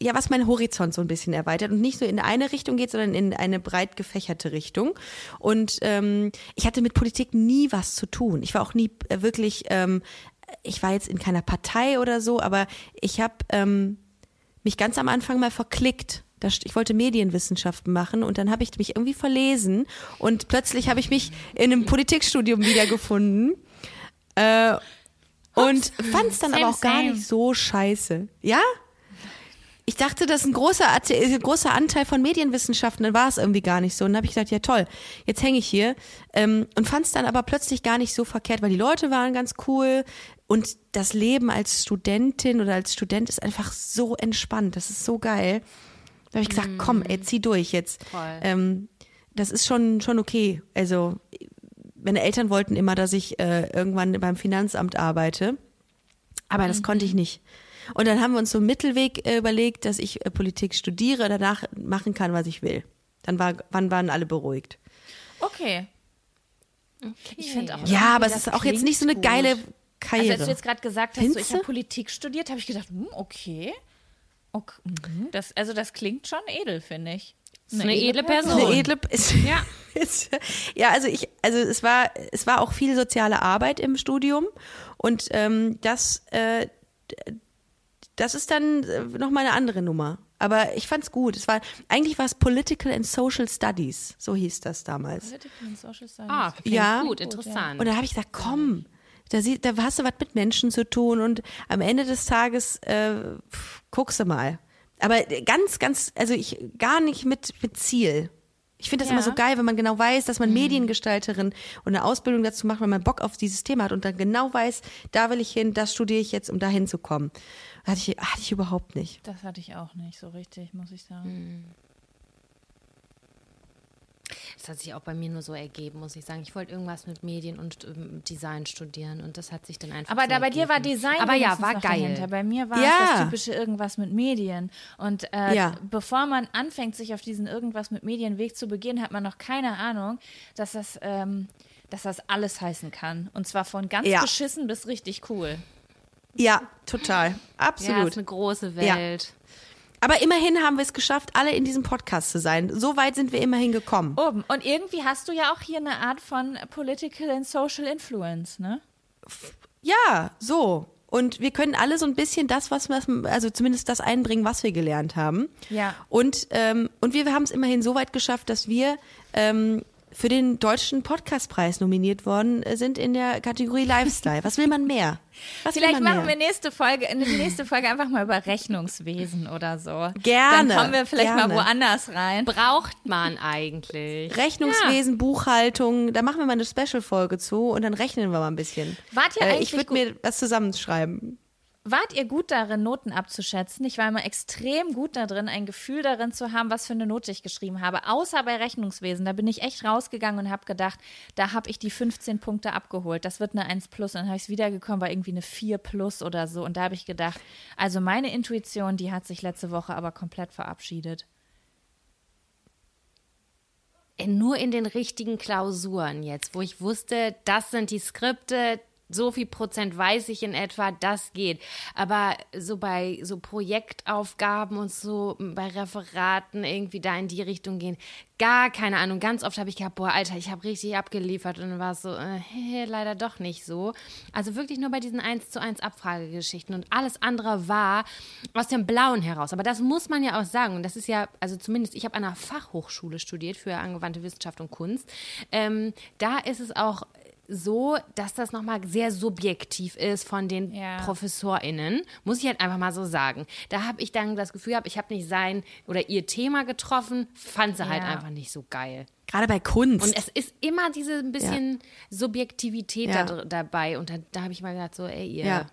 ja, was meinen Horizont so ein bisschen erweitert und nicht so in eine Richtung geht, sondern in eine breit gefächerte Richtung. Und ähm, ich hatte mit Politik nie was zu tun. Ich war auch nie äh, wirklich, ähm, ich war jetzt in keiner Partei oder so, aber ich habe ähm, mich ganz am Anfang mal verklickt. Ich wollte Medienwissenschaften machen und dann habe ich mich irgendwie verlesen und plötzlich habe ich mich in einem Politikstudium wiedergefunden. Äh, und fand es dann Same, aber auch gar same. nicht so scheiße. Ja? Ich dachte, das ist ein großer, ein großer Anteil von Medienwissenschaften, dann war es irgendwie gar nicht so. Und dann habe ich gedacht, ja toll, jetzt hänge ich hier. Ähm, und fand es dann aber plötzlich gar nicht so verkehrt, weil die Leute waren ganz cool. Und das Leben als Studentin oder als Student ist einfach so entspannt. Das ist so geil. Da habe ich gesagt, komm, ey, zieh durch jetzt. Ähm, das ist schon, schon okay. Also, meine Eltern wollten immer, dass ich äh, irgendwann beim Finanzamt arbeite. Aber das konnte ich nicht. Und dann haben wir uns so einen Mittelweg äh, überlegt, dass ich äh, Politik studiere, danach machen kann, was ich will. Dann war, wann waren alle beruhigt. Okay. Ich finde auch. Ja, aber es ist auch jetzt nicht so eine gut. geile Also Karriere. als du jetzt gerade gesagt hast, so, ich habe? Politik studiert, habe ich gedacht, hm, okay. okay. mhm, Das, also das klingt schon edel, finde ich. ist eine edle Person. eine edle ist, Ja. ist, ja also ich also es war es war auch viel soziale Arbeit im Studium und ähm, das äh, das ist dann äh, noch mal eine andere Nummer. Aber ich fand's gut. Es war eigentlich war es Political and Social Studies. So hieß das damals. Ah, klingt Ja. gut, interessant. und dann habe ich gesagt komm da, sie, da hast du was mit Menschen zu tun und am Ende des Tages äh, guckst du mal. Aber ganz ganz also ich gar nicht mit mit Ziel. Ich finde das Ja. immer so geil, wenn man genau weiß, dass man Mediengestalterin und eine Ausbildung dazu macht, wenn man Bock auf dieses Thema hat und dann genau weiß, da will ich hin, das studiere ich jetzt, um da hinzukommen. Hatte ich, hatte ich überhaupt nicht. Das hatte ich auch nicht so richtig, muss ich sagen. Das hat sich auch bei mir nur so ergeben, muss ich sagen. Ich wollte irgendwas mit Medien und ähm, Design studieren und das hat sich dann einfach Aber so da bei dir war. Design Aber ja, war geil. Dahinter. Bei mir war Ja. es das typische irgendwas mit Medien. Und äh, Ja. bevor man anfängt, sich auf diesen irgendwas mit Medienweg zu begehen, hat man noch keine Ahnung, dass das, ähm, dass das alles heißen kann. Und zwar von ganz Ja. beschissen bis richtig cool. Ja, total. Ja, Absolut. ist eine große Ja. Welt. Aber immerhin haben wir es geschafft, alle in diesem Podcast zu sein. So weit sind wir immerhin gekommen. Oben. Und irgendwie hast du ja auch hier eine Art von Political and Social Influence, ne? Ja, so. Und wir können alle so ein bisschen das, was wir, also zumindest das einbringen, was wir gelernt haben. Ja. Und, ähm, und wir haben es immerhin so weit geschafft, dass wir ähm, für den deutschen Podcastpreis nominiert worden äh, sind in der Kategorie Lifestyle. Was will man mehr? Was Vielleicht will man machen mehr? wir nächste Folge, in der nächste Folge einfach mal über Rechnungswesen oder so. Gerne, Dann kommen wir vielleicht gerne. mal woanders rein. Braucht man eigentlich. Rechnungswesen, Buchhaltung, da machen wir mal eine Special-Folge zu und dann rechnen wir mal ein bisschen. Wart ihr Äh, eigentlich ich würde mir was zusammenschreiben. Wart ihr gut darin, Noten abzuschätzen? Ich war immer extrem gut darin, ein Gefühl darin zu haben, was für eine Note ich geschrieben habe. Außer bei Rechnungswesen. Da bin ich echt rausgegangen und habe gedacht, da habe ich die 15 Punkte abgeholt. Das wird eine 1 plus. Und dann habe ich es wiedergekommen, war irgendwie eine 4 plus oder so. Und da habe ich gedacht, also meine Intuition, die hat sich letzte Woche aber komplett verabschiedet. Äh, Nur in den richtigen Klausuren jetzt, wo ich wusste, das sind die Skripte, so viel Prozent weiß ich in etwa, das geht. Aber so bei so Projektaufgaben und so bei Referaten irgendwie da in die Richtung gehen, gar keine Ahnung. Ganz oft habe ich gehabt, boah, Alter, ich habe richtig abgeliefert und dann war es so, äh, hey, leider doch nicht so. Also wirklich nur bei diesen 1 zu 1 Abfragegeschichten und alles andere war aus dem Blauen heraus. Aber das muss man ja auch sagen. Und das ist ja, also zumindest, ich habe an einer Fachhochschule studiert für angewandte Wissenschaft und Kunst. Ähm, da ist es auch so, dass das nochmal sehr subjektiv ist von den Ja. ProfessorInnen, muss ich halt einfach mal so sagen. Da habe ich dann das Gefühl gehabt, ich habe nicht sein oder ihr Thema getroffen, fand sie halt Ja. einfach nicht so geil. Gerade bei Kunst. Und es ist immer diese ein bisschen Subjektivität Ja. da, dr- dabei. Und da, da habe ich mal gedacht, so, ey, ihr Ja.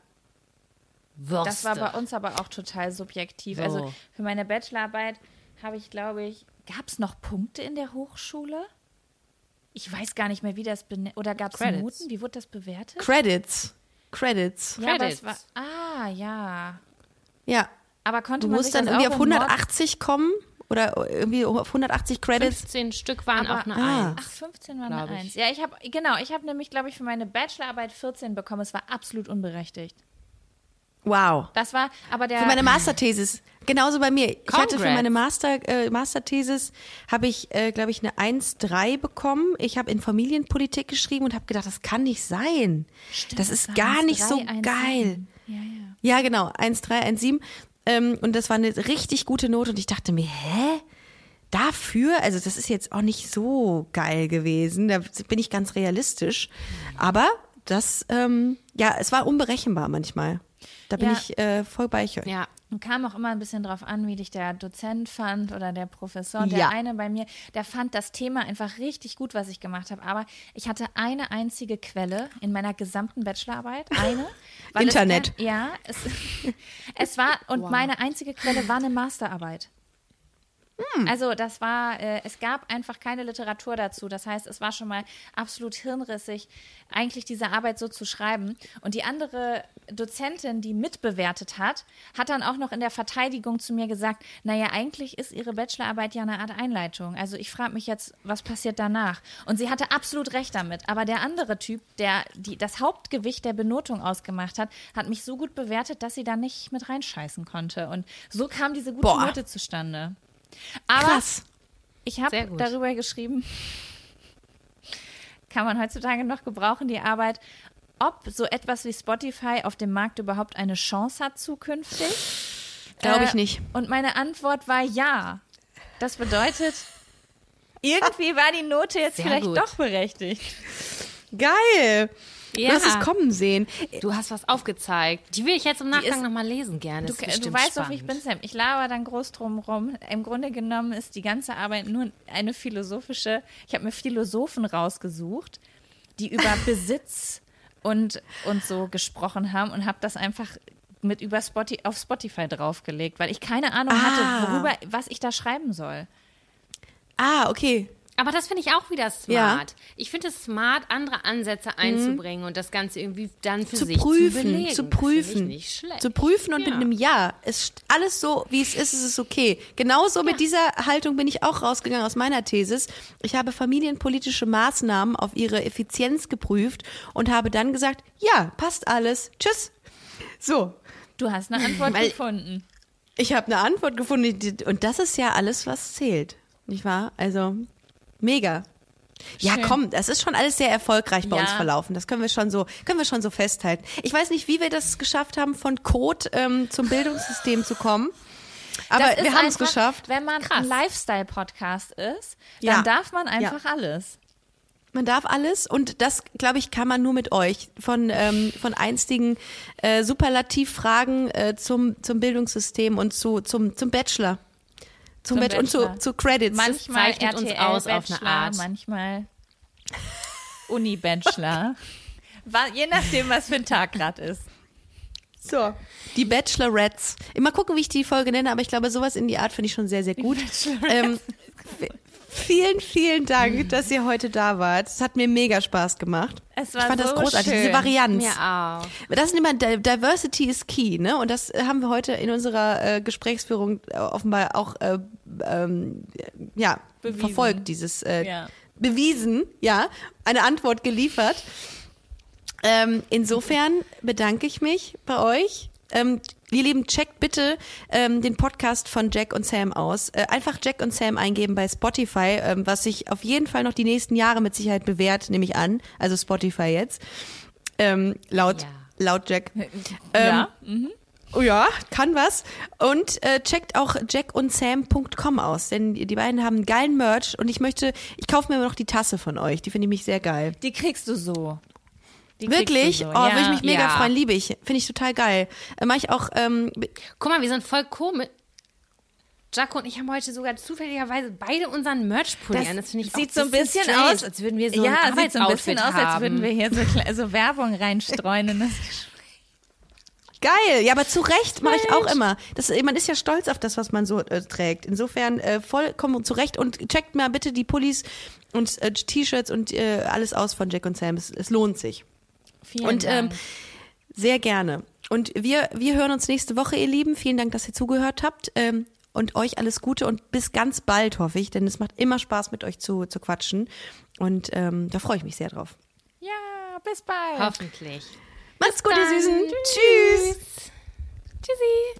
Würste. Das war bei uns aber auch total subjektiv. So. Also für meine Bachelorarbeit habe ich, glaube ich, gab es noch Punkte in der Hochschule? Ich weiß gar nicht mehr, wie das benennt. Oder gab es. Noten? Wie wurde das bewertet? Credits. Credits. Ja, Credits. war. Ah, ja. Ja. Aber konnte Du man musst dann irgendwie auf im Nord- 180 kommen oder irgendwie auf 180 Credits. 15 Stück waren Aber- auch eine Ah. Eins. Ach, 15 war Glaub eine ich. 1. Ja, ich habe, genau, ich habe nämlich, glaube ich, für meine Bachelorarbeit 14 bekommen. Es war absolut unberechtigt. Wow. Das war, aber der. Für meine Masterthesis. Genauso bei mir. Ich hatte für Congrats. meine Master, äh, Masterthesis habe ich, äh, glaube ich, eine 1,3 bekommen. Ich habe in Familienpolitik geschrieben und habe gedacht, das kann nicht sein. das ist gar nicht so 1,3, geil. 1,7. Ja, ja. Ja, genau. 1,3, 1,7. Ähm, und das war eine richtig gute Note. Und ich dachte mir, hä? Dafür? Also, das ist jetzt auch nicht so geil gewesen. Da bin ich ganz realistisch. Aber das, ähm, ja, es war unberechenbar manchmal. Da bin Ja. ich äh, voll bei euch. Ja. Und kam auch immer ein bisschen drauf an, wie dich der Dozent fand oder der Professor. Und Ja. der eine bei mir, der fand das Thema einfach richtig gut, was ich gemacht habe. Aber ich hatte eine einzige Quelle in meiner gesamten Bachelorarbeit. Eine. es Internet. kein- ja, es, es war, und meine einzige Quelle war eine Masterarbeit. Hm. Also das war, äh, es gab einfach keine Literatur dazu. Das heißt, es war schon mal absolut hirnrissig, eigentlich diese Arbeit so zu schreiben. Und die andere Dozentin, die mitbewertet hat, hat dann auch noch in der Verteidigung zu mir gesagt, naja, eigentlich ist ihre Bachelorarbeit ja eine Art Einleitung. Also ich frage mich jetzt, was passiert danach? Und sie hatte absolut recht damit. Aber der andere Typ, der die, das Hauptgewicht der Benotung ausgemacht hat, hat mich so gut bewertet, dass sie da nicht mit reinscheißen konnte. Und so kam diese gute Boah. Note zustande. Aber Krass. ich habe darüber geschrieben, kann man heutzutage noch gebrauchen, die Arbeit, ob so etwas wie Spotify auf dem Markt überhaupt eine Chance hat zukünftig. Glaube ich Äh, nicht. Und meine Antwort war ja. Das bedeutet, irgendwie war die Note jetzt Sehr vielleicht gut. doch berechtigt. Geil. Du hast es kommen sehen. Du hast was aufgezeigt. Die will ich jetzt im Nachgang nochmal lesen gerne. Du, du weißt doch, wie ich bin, Sam. Ich laber dann groß drum rum. Im Grunde genommen ist die ganze Arbeit nur eine philosophische. Ich habe mir Philosophen rausgesucht, die über Besitz und, und so gesprochen haben und habe das einfach mit über Spotify, auf Spotify draufgelegt, weil ich keine Ahnung Ah. hatte, worüber, was ich da schreiben soll. Ah, okay. Aber das finde ich auch wieder smart. Ja. Ich finde es smart, andere Ansätze einzubringen und das Ganze irgendwie dann für zu sich prüfen, zu belegen. zu prüfen, nicht schlecht. zu prüfen und Ja. mit einem Ja. Es ist alles so, wie es ist, es ist okay. Genauso mit dieser Haltung bin ich auch rausgegangen aus meiner Thesis. Ich habe familienpolitische Maßnahmen auf ihre Effizienz geprüft und habe dann gesagt, ja, passt alles. Tschüss. So, Du hast eine Antwort Weil- gefunden. ich habe eine Antwort gefunden und das ist ja alles, was zählt. Nicht wahr? Also, mega. Ja, Schön. komm, das ist schon alles sehr erfolgreich bei Ja. uns verlaufen. Das können wir schon so, können wir schon so festhalten. Ich weiß nicht, wie wir das geschafft haben, von Code ähm, zum Bildungssystem zu kommen. Aber Das wir haben es geschafft. Wenn man Krass. ein Lifestyle-Podcast ist, dann Ja. darf man einfach alles. Man darf alles und das, glaube ich, kann man nur mit euch. Von, ähm, von einstigen äh, Superlativfragen äh, zum, zum Bildungssystem und zu, zum, zum Bachelor. Zum, Zum Bachelor und zu, Bachelor. zu Credits. Manchmal zeichnet uns aus auf eine Bachelor, Art. manchmal Uni-Bachelor. Je nachdem, was für ein Tag gerade ist. So. Die Bachelorettes. Mal gucken, wie ich die Folge nenne, aber ich glaube, sowas in die Art finde ich schon sehr, sehr gut. Ähm, vielen, vielen Dank, dass ihr heute da wart. Es hat mir mega Spaß gemacht. Es war ich fand das so großartig, schön. diese Varianz. Mir auch. Das ist immer, Di- Diversity is key, ne? Und das haben wir heute in unserer äh, Gesprächsführung äh, offenbar auch äh, ähm, ja, Bewiesen. verfolgt, dieses äh, Ja. bewiesen, ja, eine Antwort geliefert. Ähm, insofern bedanke ich mich bei euch. Ähm, ihr Lieben, checkt bitte ähm, den Podcast von Jack und Sam aus. Äh, einfach Jack und Sam eingeben bei Spotify, ähm, was sich auf jeden Fall noch die nächsten Jahre mit Sicherheit bewährt, nehme ich an. Also Spotify jetzt. Ähm, laut, Ja. laut Jack. ja. Oh ja, kann was. Und äh, checkt auch jackundsam.com aus, denn die beiden haben geilen Merch und ich möchte, ich kaufe mir immer noch die Tasse von euch. Die finde ich mich sehr geil. Die kriegst du so. Die Wirklich? So. Oh, ja. würde ich mich mega Ja. freuen, liebe ich. Finde ich total geil. Äh, Mache ich auch, ähm, Guck mal, wir sind voll komisch. Jaco und ich haben heute sogar zufälligerweise beide unseren Merch-Pulli Das an. Das finde ich sieht so ein bisschen strange, aus, als würden wir so ja, ein sieht so ein bisschen Arbeitsoutfit aus, haben. als würden wir hier so, so Werbung reinstreuen. in das geil. Ja, aber zu Recht mache ich auch immer. Das, man ist ja stolz auf das, was man so äh, trägt. Insofern äh, vollkommen zu Recht und checkt mal bitte die Pullis und äh, T-Shirts und äh, alles aus von Jack und Sam. Es, es lohnt sich. Vielen Und ähm, Dank. sehr gerne. Und wir, wir hören uns nächste Woche, ihr Lieben. Vielen Dank, dass ihr zugehört habt. Ähm, und euch alles Gute und bis ganz bald, hoffe ich, denn es macht immer Spaß, mit euch zu, zu quatschen. Und ähm, da freue ich mich sehr drauf. ja, bis bald. Hoffentlich. Macht's gut, ihr dann. Süßen. Tschüss. Tschüssi.